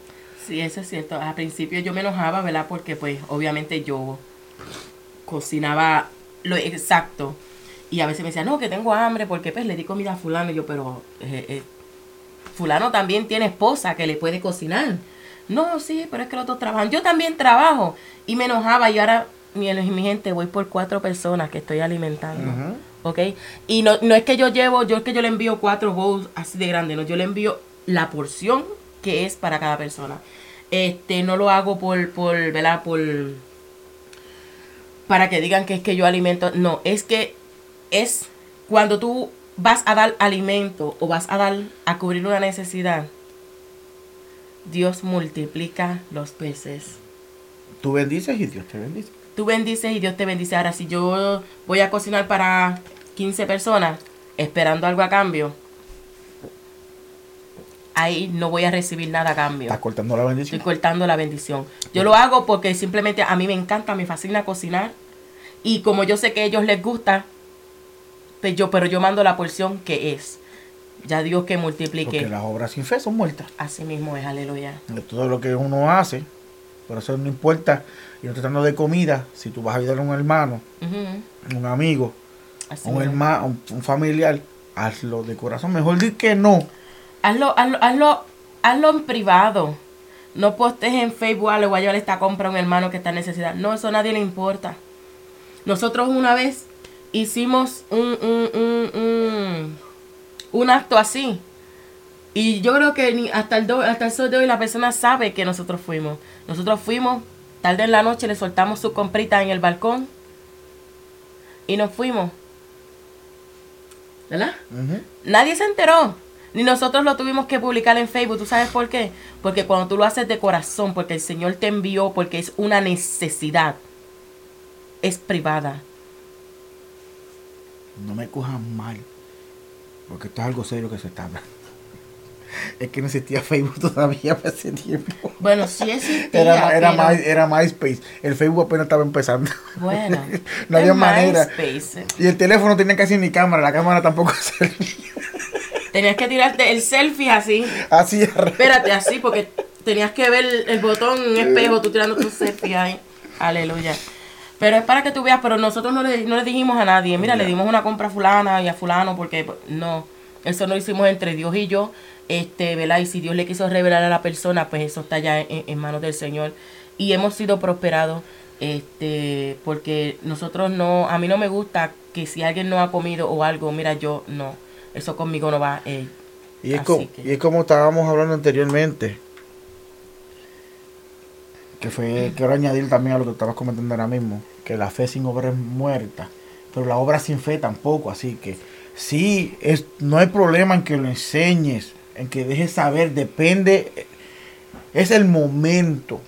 Sí, eso es cierto. Al principio yo me enojaba, ¿verdad? Porque pues obviamente yo cocinaba lo exacto. Y a veces me decía, no, que tengo hambre porque pues le di comida a fulano. Y yo, pero eh, eh, fulano también tiene esposa que le puede cocinar. No, sí, pero es que los otros trabajan. Yo también trabajo. Y me enojaba y ahora, mi, mi gente, voy por cuatro personas que estoy alimentando. ¿ok? Y no, no es que yo llevo, yo es que yo le envío cuatro bowls así de grande, no, yo le envío la porción que es para cada persona. Este, no lo hago por, por, ¿verdad? Por, para que digan que es que yo alimento, no, es que es cuando tú vas a dar alimento o vas a dar, a cubrir una necesidad, Dios multiplica los peces. Tú bendices y Dios te bendice tú bendices y Dios te bendice. Ahora, si yo voy a cocinar para 15 personas esperando algo a cambio, ahí no voy a recibir nada a cambio. Estás cortando la bendición. Estoy cortando la bendición. Yo lo hago porque simplemente a mí me encanta, me fascina cocinar. Y como yo sé que a ellos les gusta, yo, pero yo mando la porción que es. Ya Dios que multiplique. Porque las obras sin fe son muertas. Así mismo es, aleluya. De todo lo que uno hace, por eso no importa, y no tratando de comida, si tú vas a ayudar a un hermano, un amigo, Así un mismo. hermano, un, un familiar, hazlo de corazón. Mejor dir que no. Hazlo, hazlo, hazlo, hazlo en privado. No postes en Facebook, "Ah, le voy a llevar esta compra a un hermano que está en necesidad. No, eso a nadie le importa. Nosotros una vez hicimos un, un, un, un, un acto así. Y yo creo que ni hasta el, do- hasta el sol de hoy la persona sabe que nosotros fuimos. Nosotros fuimos, tarde en la noche le soltamos su comprita en el balcón y nos fuimos. ¿Verdad? Nadie se enteró. Ni nosotros lo tuvimos que publicar en Facebook. ¿Tú sabes por qué? Porque cuando tú lo haces de corazón, porque el Señor te envió, porque es una necesidad, es privada. No me cojan mal, porque esto es algo serio que se está hablando. Es que no existía Facebook todavía para ese tiempo. Bueno, sí existía, Era, era, pero- My- era MySpace. El Facebook apenas estaba empezando. Bueno. no había manera. MySpace. Y el teléfono no tenía casi ni cámara. La cámara tampoco servía. Tenías que tirarte el selfie así. Así Espérate, así, porque tenías que ver el botón en un espejo, tú tirando tu selfie ahí. Aleluya. Pero es para que tú veas, pero nosotros no le, no le dijimos a nadie, mira, le dimos una compra a fulana y a fulano, porque pues, no, eso no lo hicimos entre Dios y yo, este, ¿verdad? Y si Dios le quiso revelar a la persona, pues eso está ya en, en manos del Señor. Y hemos sido prosperados, este, porque nosotros no, a mí no me gusta que si alguien no ha comido o algo, mira, yo no, eso conmigo no va. eh, Y es, como, que- y es como estábamos hablando anteriormente. Que fue, quiero añadir también a lo que estabas comentando ahora mismo, que la fe sin obra es muerta, pero la obra sin fe tampoco, así que sí, es, no hay problema en que lo enseñes, en que dejes saber, depende, es el momento.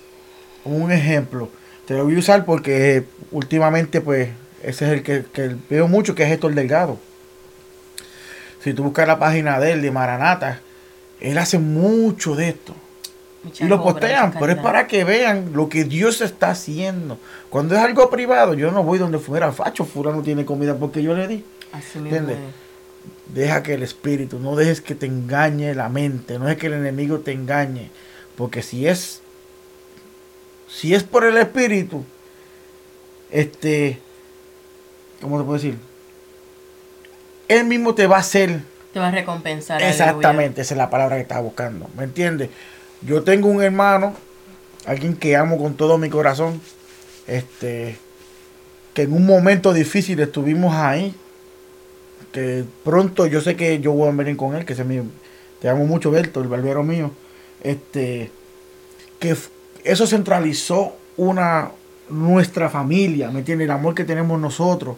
Un ejemplo, te lo voy a usar porque últimamente pues ese es el que, que veo mucho, que es Héctor Delgado. Si tú buscas la página de él, de Maranata, él hace mucho de esto. Muchas Y lo postean, pero es para que vean lo que Dios está haciendo. Cuando es algo privado, yo no voy donde fuera facho, fulano tiene comida porque yo le di. Así ¿Entiendes? es. Deja que el espíritu, no dejes que te engañe la mente, no dejes que el enemigo te engañe. Porque si es, si es por el espíritu, este, ¿cómo te puedo decir? Él mismo te va a hacer Te va a recompensar. aleluya. Exactamente, esa es la palabra que estaba buscando. ¿Me entiendes? Yo tengo un hermano, alguien que amo con todo mi corazón, este, que en un momento difícil estuvimos ahí, que pronto yo sé que yo voy a venir con él, que es mi, te amo mucho, Berto, el barbero mío, este, que eso centralizó una, nuestra familia, ¿me entiendes? El amor que tenemos nosotros.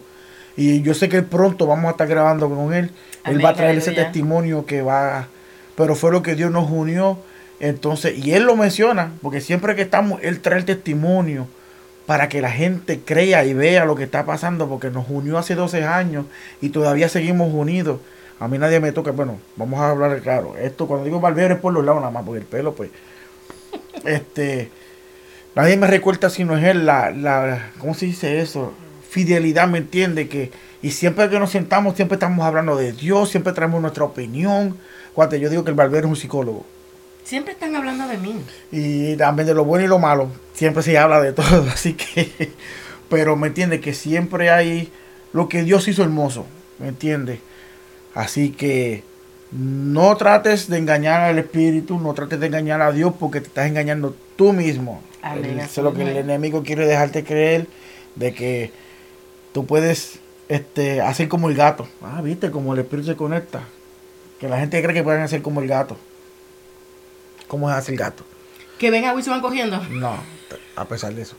Y yo sé que pronto vamos a estar grabando con él. él va a traer ese testimonio que va, pero fue lo que Dios nos unió. Entonces, y él lo menciona, porque siempre que estamos, él trae el testimonio para que la gente crea y vea lo que está pasando, porque nos unió hace 12 años y todavía seguimos unidos. A mí nadie me toca, bueno, vamos a hablar claro. Esto cuando digo barbero es por los lados nada más, porque el pelo, pues, este, nadie me recuerda si no es él la, la, ¿cómo se dice eso? Fidelidad, ¿me entiende? Que, y siempre que nos sentamos, siempre estamos hablando de Dios, siempre traemos nuestra opinión. Cuando yo digo que el barbero es un psicólogo. Siempre están hablando de mí. Y también de lo bueno y lo malo. Siempre se habla de todo. Así que. Pero me entiende que siempre hay lo que Dios hizo hermoso. ¿Me entiende? Así que no trates de engañar al Espíritu. No trates de engañar a Dios porque te estás engañando tú mismo. Amén, Eso es lo que el enemigo quiere dejarte creer. De que tú puedes este, hacer como el gato. Ah, viste, como el Espíritu se conecta. Que la gente cree que pueden hacer como el gato. ¿Cómo hace el gato? Que ven agua y se van cogiendo. No, a pesar de eso.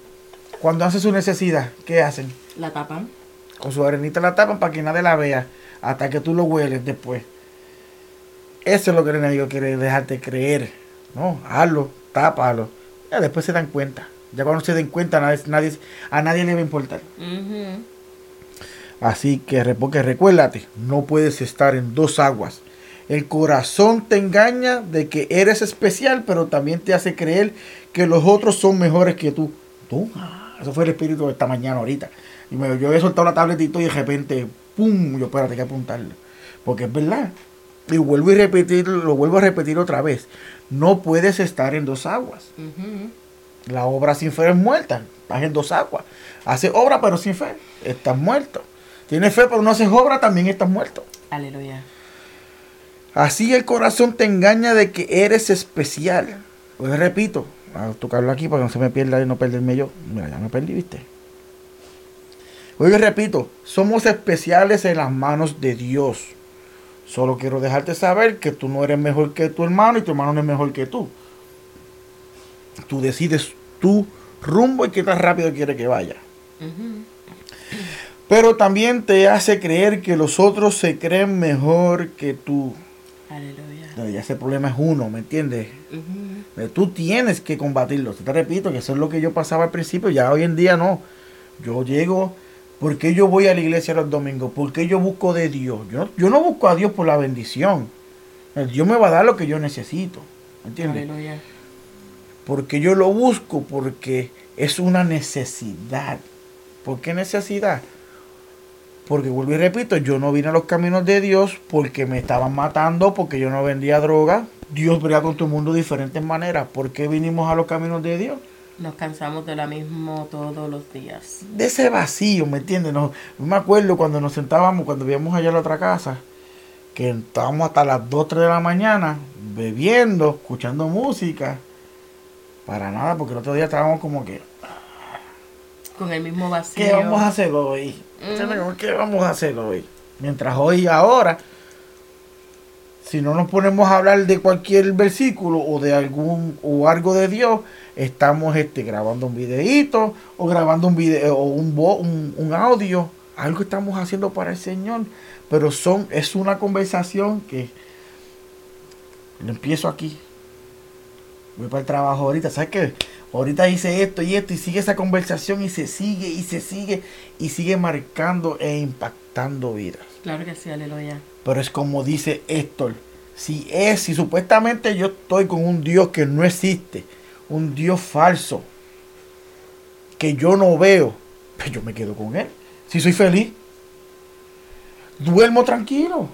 Cuando hace su necesidad, ¿qué hacen? La tapan. Con su arenita la tapan para que nadie la vea hasta que tú lo hueles después. Eso es lo que el enemigo quiere dejarte creer. No, hazlo, tápalo. Ya después se dan cuenta. Ya cuando se den cuenta, nadie, nadie- a nadie le va a importar. Así que, porque recuérdate, no puedes estar en dos aguas. El corazón te engaña de que eres especial, pero también te hace creer que los otros son mejores que tú. Tú, eso fue el espíritu de esta mañana ahorita. Y me, yo he soltado la tabletito y de repente, ¡pum! Yo, espérate, hay que apuntarlo. Porque es verdad. Y vuelvo a repetir, lo vuelvo a repetir otra vez. No puedes estar en dos aguas. La obra sin fe es muerta. Estás en dos aguas. Haces obra pero sin fe. Estás muerto. Tienes fe pero no haces obra, también estás muerto. Aleluya. Así el corazón te engaña de que eres especial. Pues repito, a tocarlo aquí para que no se me pierda y no perderme yo. Mira, ya me perdí, ¿viste? Hoy repito, somos especiales en las manos de Dios. Solo quiero dejarte saber que tú no eres mejor que tu hermano y tu hermano no es mejor que tú. Tú decides tu rumbo y qué tan rápido quieres que vaya. Pero también te hace creer que los otros se creen mejor que tú. Aleluya. Ya ese problema es uno, ¿me entiendes? Tú tienes que combatirlo. Te repito que eso es lo que yo pasaba al principio, ya hoy en día no. Yo llego ¿Por qué yo voy a la iglesia los domingos? ¿Por qué yo busco de Dios? Yo, yo no busco a Dios por la bendición. Dios me va a dar lo que yo necesito. ¿Entiendes? Porque yo lo busco porque es una necesidad. ¿Por qué necesidad? Porque vuelvo y repito, yo no vine a los caminos de Dios porque me estaban matando, porque yo no vendía droga. Dios brega con tu mundo de diferentes maneras. ¿Por qué vinimos a los caminos de Dios? Nos cansamos de la misma todos los días. De ese vacío, ¿me entiendes? No, me acuerdo cuando nos sentábamos, cuando vivíamos allá en la otra casa, que estábamos hasta las 2, 3 de la mañana bebiendo, escuchando música. Para nada, porque el otro día estábamos como que... Con el mismo vacío. ¿Qué vamos a hacer hoy? ¿Qué vamos a hacer hoy? Mientras hoy y ahora si no nos ponemos a hablar de cualquier versículo o de algún o algo de Dios, estamos este, grabando un videíto o grabando un video o un, un, audio, algo estamos haciendo para el Señor, pero son es una conversación que lo empiezo aquí. Voy para el trabajo ahorita, ¿sabes qué? Ahorita hice esto y esto y sigue esa conversación y se sigue y se sigue y sigue marcando e impactando vidas. Claro que sí, aleluya. Pero es como dice Héctor, si es, si supuestamente yo estoy con un Dios que no existe, un Dios falso, que yo no veo, pues yo me quedo con él. Si soy feliz, duermo tranquilo.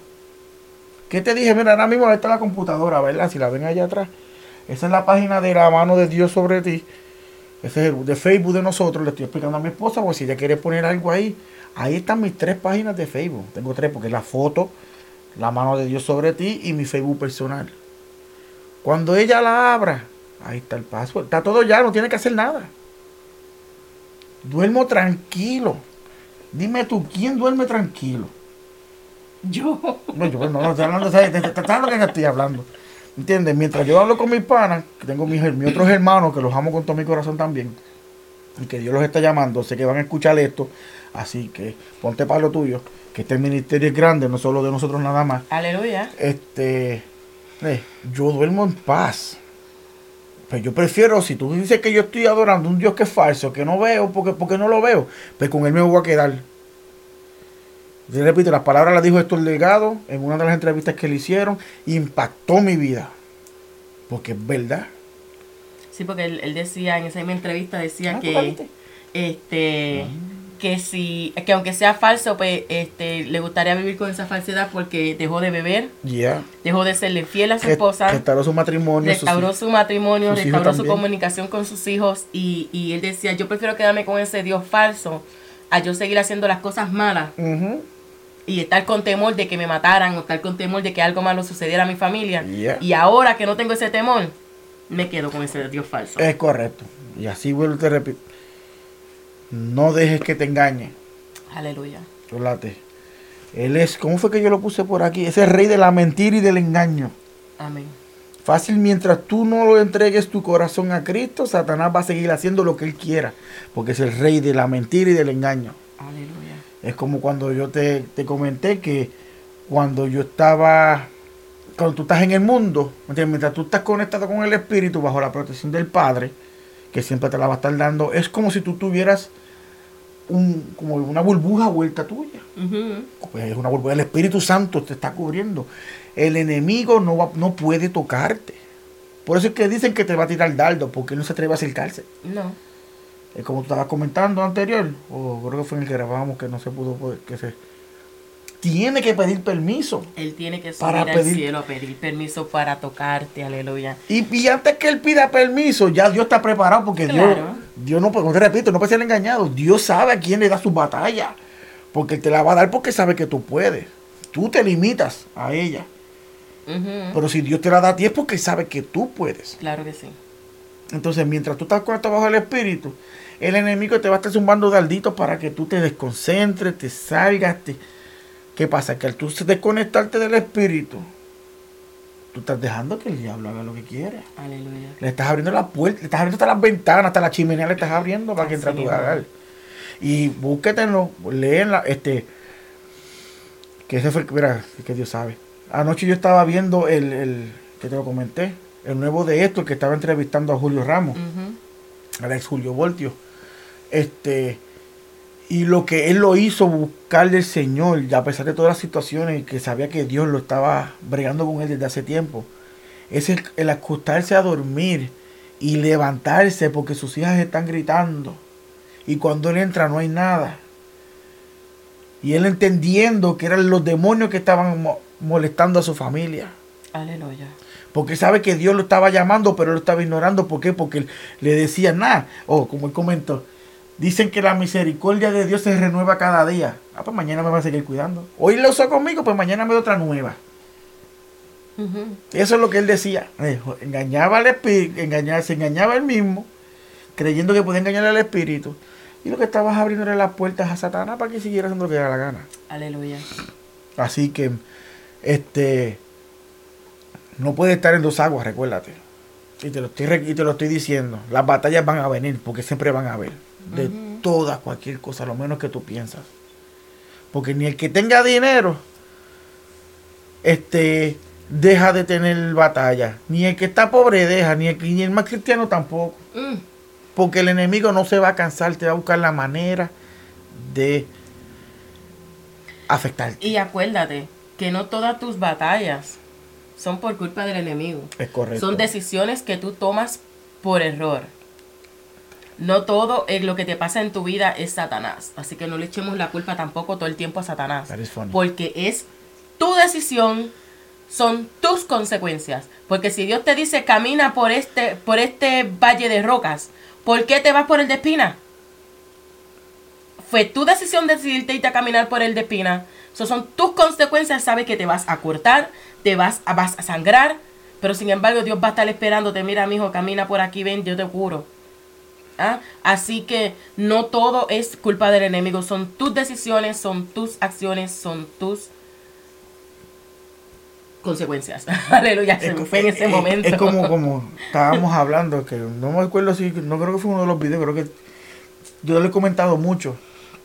¿Qué te dije? Mira, ahora mismo está la computadora, ¿verdad? Si la ven allá atrás. Esa es la página de la mano de Dios sobre ti. Ese es el de Facebook de nosotros. Le estoy explicando a mi esposa, porque si ella quiere poner algo ahí, Ahí están mis tres páginas de Facebook. Tengo tres porque la foto, la mano de Dios sobre ti y mi Facebook personal. Cuando ella la abra, ahí está el password. Está todo ya, no tiene que hacer nada. Duermo tranquilo. Dime tú, ¿quién duerme tranquilo? Yo. No, yo no, no estoy hablando de, que estoy hablando. ¿Entiendes? Mientras yo hablo con mis panas, que tengo mis, mis otros hermanos, que los amo con todo mi corazón también, y que Dios los está llamando, sé que van a escuchar esto, Así que ponte para lo tuyo, que este ministerio es grande, no solo de nosotros nada más. Aleluya. Este, eh, yo duermo en paz. Pues yo prefiero, si tú dices que yo estoy adorando un Dios que es falso, que no veo, porque, porque no lo veo, pues con él me voy a quedar. Te repito, las palabras las dijo Héctor Legado en una de las entrevistas que le hicieron, impactó mi vida. Porque es verdad. Sí, porque él, decía, en esa misma entrevista, decía ah, que este, ah. que si que aunque sea falso pues este le gustaría vivir con esa falsedad porque dejó de beber dejó de serle fiel a su esposa restauró su matrimonio restauró su matrimonio restauró su comunicación con sus hijos y, y, él decía yo prefiero quedarme con ese Dios falso a yo seguir haciendo las cosas malas y estar con temor de que me mataran o estar con temor de que algo malo sucediera a mi familia y ahora que no tengo ese temor me quedo con ese Dios falso es correcto y así vuelvo te repito no dejes que te engañe. Aleluya. Él es, ¿cómo fue que yo lo puse por aquí? Es el rey de la mentira y del engaño. Amén. Fácil, mientras tú no lo entregues tu corazón a Cristo, Satanás va a seguir haciendo lo que él quiera, porque es el rey de la mentira y del engaño. Aleluya. Es como cuando yo te, te comenté que cuando yo estaba, cuando tú estás en el mundo, mientras tú estás conectado con el Espíritu bajo la protección del Padre, que siempre te la va a estar dando, es como si tú tuvieras un, como una burbuja vuelta tuya. Pues es una burbuja. El Espíritu Santo te está cubriendo. El enemigo no, va- no puede tocarte. Por eso es que dicen que te va a tirar dardo, porque no se atreve a acercarse. No. Es como tú estabas comentando anterior, o creo que fue en el que grabamos que no se pudo, poder- que se... Tiene que pedir permiso. Él tiene que subir Para al pedir- cielo a pedir permiso para tocarte, aleluya. Y, y antes que él pida permiso, ya Dios está preparado porque Dios, Claro. Dios no, como te repito, no puede ser engañado. Dios sabe a quién le da su batalla. Porque él te la va a dar porque sabe que tú puedes. Tú te limitas a ella. Pero si Dios te la da a ti es porque sabe que tú puedes. Claro que sí. Entonces, mientras tú estás con esto bajo el espíritu, el enemigo te va a estar zumbando darditos para que tú te desconcentres, te salgas. Te... ¿Qué pasa? Que al tú desconectarte del espíritu, tú estás dejando que el diablo haga lo que quiere. Aleluya. Le estás abriendo la puerta, le estás abriendo hasta las ventanas, hasta la chimenea le estás abriendo para que entre a tu hogar. Y búsquetenlo, léenla, este, que ese fue mira, que Dios sabe. Anoche yo estaba viendo el, el, que te lo comenté, el nuevo de esto, el que estaba entrevistando a Julio Ramos, Ujú. al ex Julio Voltio. Este, y lo que él lo hizo buscar del Señor, y a pesar de todas las situaciones que sabía que Dios lo estaba bregando con él desde hace tiempo, es el, el acostarse a dormir y levantarse porque sus hijas están gritando. Y cuando él entra no hay nada. Y él entendiendo que eran los demonios que estaban mo- molestando a su familia. Aleluya. Porque sabe que Dios lo estaba llamando, pero él lo estaba ignorando. ¿Por qué? Porque le decía nada. O como él comentó, dicen que la misericordia de Dios se renueva cada día. Ah, pues mañana me va a seguir cuidando. Hoy lo usó conmigo, pues mañana me da otra nueva. Eso es lo que él decía. Engañaba al espíritu, engañaba, se engañaba él mismo, creyendo que podía engañar al espíritu. Y lo que estabas abriéndole las puertas a Satanás para que siguiera haciendo lo que le la gana. Aleluya. Así que, este, no puede estar en dos aguas, recuérdate. Y te lo estoy, y te lo estoy diciendo. Las batallas van a venir, porque siempre van a haber. De toda, cualquier cosa, lo menos que tú piensas. Porque ni el que tenga dinero, este, deja de tener batalla. Ni el que está pobre deja, ni el, ni el más cristiano tampoco. Mm. Porque el enemigo no se va a cansar, te va a buscar la manera de afectarte. Y acuérdate que no todas tus batallas son por culpa del enemigo. Es correcto. Son decisiones que tú tomas por error. No todo eh, lo que te pasa en tu vida es Satanás. Así que no le echemos la culpa tampoco todo el tiempo a Satanás. Porque es tu decisión, son tus consecuencias. Porque si Dios te dice camina por este, por este valle de rocas, ¿por qué te vas por el de espina? Fue tu decisión decidirte irte a caminar por el de espina. Esas son tus consecuencias. Sabes que te vas a cortar, te vas a, vas a sangrar. Pero sin embargo, Dios va a estar esperándote. Mira, mijo, camina por aquí, ven, yo te curo. ¿Ah? Así que no todo es culpa del enemigo. Son tus decisiones, son tus acciones, son tus consecuencias. Aleluya. Se me fue en ese es- momento. Es como, como estábamos hablando, que no me acuerdo si, no creo que fue uno de los videos, creo que yo le he comentado mucho,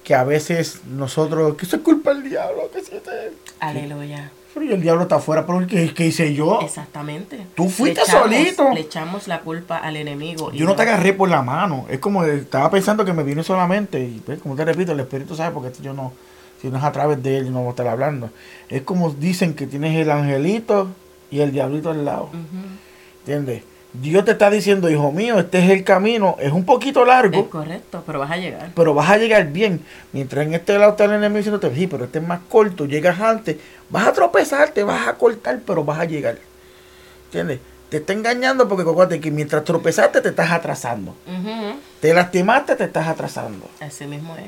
que a veces nosotros, que eso es culpa del diablo, que si este- Aleluya. Pero y el diablo está afuera, pero ¿qué, qué hice yo? Exactamente. Tú fuiste Le echamos- solito. Le echamos la culpa al enemigo. Yo no te agarré por la mano, es como, estaba pensando que me vino solamente, y pues, como te repito, el Espíritu sabe, porque esto yo no, si no es a través de él, no voy a estar hablando. Es como dicen que tienes el angelito y el diablito al lado. Ujú. ¿Entiendes? Dios te está diciendo, hijo mío, este es el camino, es un poquito Es largo, correcto, pero vas a llegar. pero vas a llegar bien. Mientras en este lado está el enemigo diciéndote, sí, pero este es más corto, llegas antes, vas a tropezar, te vas a cortar, pero vas a llegar. ¿Entiendes? Te está engañando porque acuérdate que mientras tropezaste te estás atrasando. Te lastimaste, te estás atrasando. Así mismo es.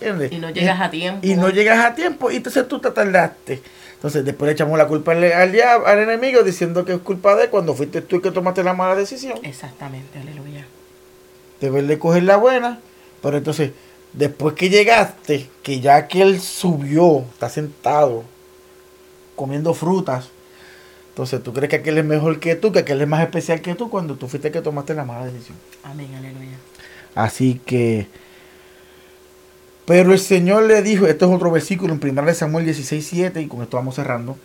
¿Entiendes? Y no llegas a tiempo. Y no llegas a tiempo y entonces tú te tardaste. Entonces después le echamos la culpa al, al, enemigo diciendo que es culpa de él cuando fuiste tú el que tomaste la mala decisión. Exactamente, aleluya. Debes de coger la buena, pero entonces, después que llegaste, que ya que él subió, está sentado, comiendo frutas, entonces tú crees que aquel es mejor que tú, que aquel es más especial que tú, cuando tú fuiste el que tomaste la mala decisión. Amén, aleluya. Así que, pero el Señor le dijo, esto es otro versículo en 1 Samuel 16, 7, y con esto vamos cerrando.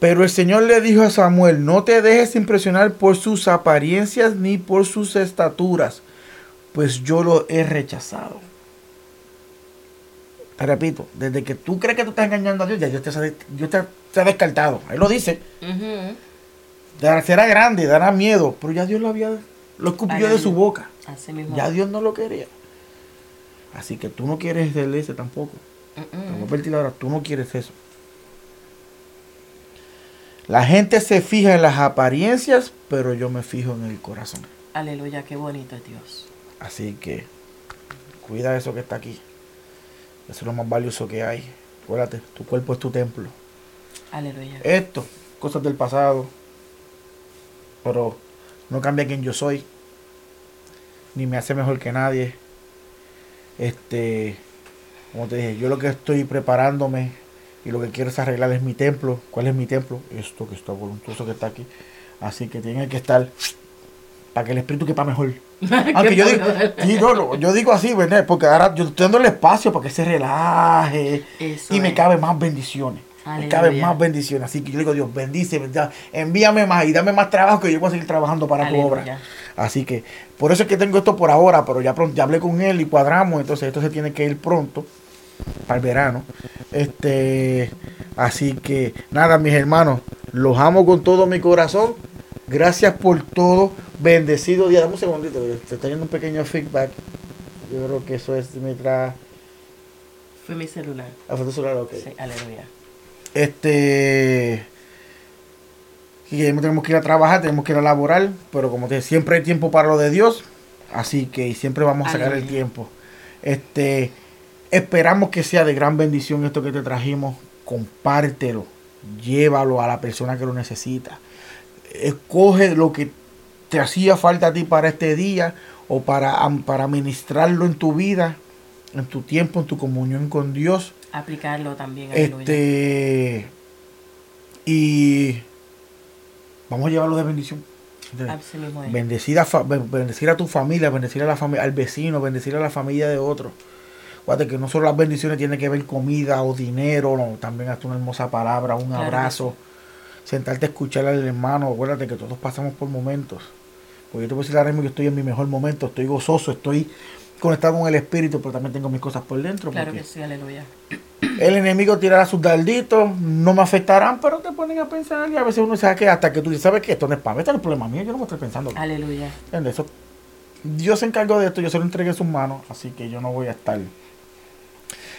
Pero el Señor le dijo a Samuel, no te dejes impresionar por sus apariencias ni por sus estaturas, pues yo lo he rechazado. Te repito, desde que tú crees que tú estás engañando a Dios, ya Dios te, Dios te, ha- te ha descartado. Él lo dice. Dará- Será grande, dará miedo, pero ya Dios lo había, lo escupió de su boca. Así mismo. Ya Dios no lo quería. Así que tú no quieres ser ese tampoco. Te voy a Ujú. advertir ahora, tú no quieres eso. La gente se fija en las apariencias, pero yo me fijo en el corazón. Aleluya, qué bonito es Dios. Así que cuida eso que está aquí. Eso es lo más valioso que hay. Acuérdate, tu cuerpo es tu templo. Aleluya. Esto, cosas del pasado. Pero no cambia quién yo soy. Ni me hace mejor que nadie. Este, como te dije, yo lo que estoy preparándome y lo que quiero es arreglar es mi templo. ¿Cuál es mi templo? Esto que está voluntuoso que está aquí. Así que tiene que estar para que el espíritu quepa mejor. Aunque yo digo, sí, no, lo- yo digo así, ¿verdad? Porque ahora yo estoy dando el espacio para que se relaje Eso y me cabe más bendiciones. Me Aleluya. caben más bendiciones. Así que yo digo, Dios, bendice, bendice, envíame más y dame más trabajo que yo pueda seguir trabajando para tu obra. Así que por eso es que tengo esto por ahora, pero ya pronto ya hablé con él y cuadramos, entonces esto se tiene que ir pronto para el verano. Este, así que nada, mis hermanos, los amo con todo mi corazón. Gracias por todo. Bendecido día. Dame un segundito, te está yendo un pequeño feedback. Yo creo que eso es mientras Fue mi celular. la foto celular, ok. Sí, aleluya. Este. Y tenemos que ir a trabajar, tenemos que ir a laborar, pero como te siempre hay tiempo para lo de Dios, así que siempre vamos a sacar el tiempo. Este, esperamos que sea de gran bendición esto que te trajimos, compártelo, llévalo a la persona que lo necesita. Escoge lo que te hacía falta a ti para este día o para, para ministrarlo en tu vida, en tu tiempo, en tu comunión con Dios. Aplicarlo también, aleluya. Este. Y. Vamos a llevarlo de bendición. Bendecir a, bendecir a tu familia, bendecir a la familia, al vecino, bendecir a la familia de otro. Acuérdate que no solo las bendiciones tienen que ver comida o dinero, no, también hasta una hermosa palabra, un Claro abrazo, sentarte a escuchar al hermano. Acuérdate que todos pasamos por momentos. Porque yo te voy a decir ahora mismo que estoy en mi mejor momento, estoy gozoso, estoy conectado con el espíritu, pero también tengo mis cosas por dentro. Claro que sí, aleluya. el enemigo tirará sus darditos, no me afectarán, pero te ponen a pensar y a veces uno sabe que hasta que tú dices, ¿sabes qué? Esto no es para mí, esto no es problema mío, yo no me estoy pensando. Aleluya. ¿Entiendes? Eso, Dios se encargó de esto, yo se lo entregué en sus manos, así que yo no voy a estar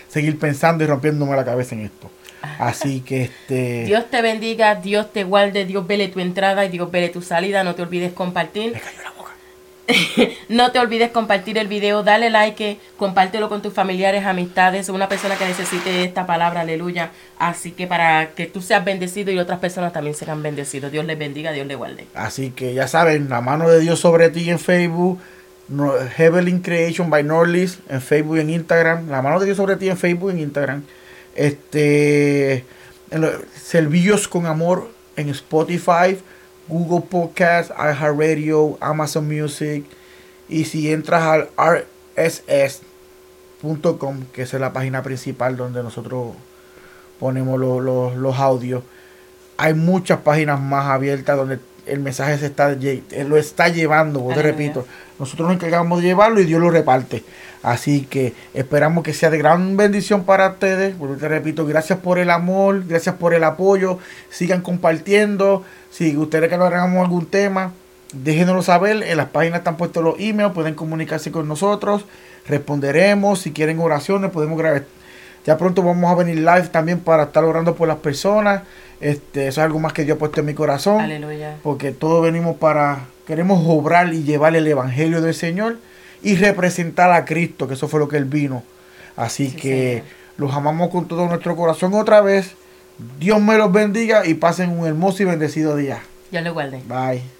seguir pensando y rompiéndome la cabeza en esto. Así que este Dios te bendiga, Dios te guarde, Dios vele tu entrada y Dios vele tu salida. No te olvides compartir. me cayó la boca. No te olvides compartir el video, dale like, compártelo con tus familiares, amistades, una persona que necesite esta palabra, aleluya. Así que para que tú seas bendecido y otras personas también serán bendecidos. Dios les bendiga, Dios les guarde. Así que ya saben, la mano de Dios sobre ti en Facebook, Heavenly Creation by Norlis en Facebook y en Instagram, la mano de Dios sobre ti en Facebook y en Instagram. Este en los servicios con amor en Spotify, Google Podcast, iHeartRadio, Amazon Music. Y si entras al rss.com, que es la página principal donde nosotros ponemos lo- lo- los audios, hay muchas páginas más abiertas donde el mensaje se está él lo está llevando, vos te repito. Nosotros nos encargamos de llevarlo y Dios lo reparte. Así que esperamos que sea de gran bendición para ustedes. Y te repito, gracias por el amor, gracias por el apoyo. Sigan compartiendo. Si ustedes que lo hagamos algún tema, déjenoslo saber. En las páginas están puestos los emails, pueden comunicarse con nosotros. Responderemos. Si quieren oraciones, podemos grabar. Ya pronto vamos a venir live también para estar orando por las personas. Este, eso es algo más que Dios ha puesto en mi corazón Aleluya. porque todos venimos para, queremos obrar y llevar el Evangelio del Señor y representar a Cristo, que eso fue lo que Él vino. Así Sí, que los amamos con todo nuestro corazón otra vez. Dios me los bendiga y pasen un hermoso y bendecido día. Dios les guarde. Bye.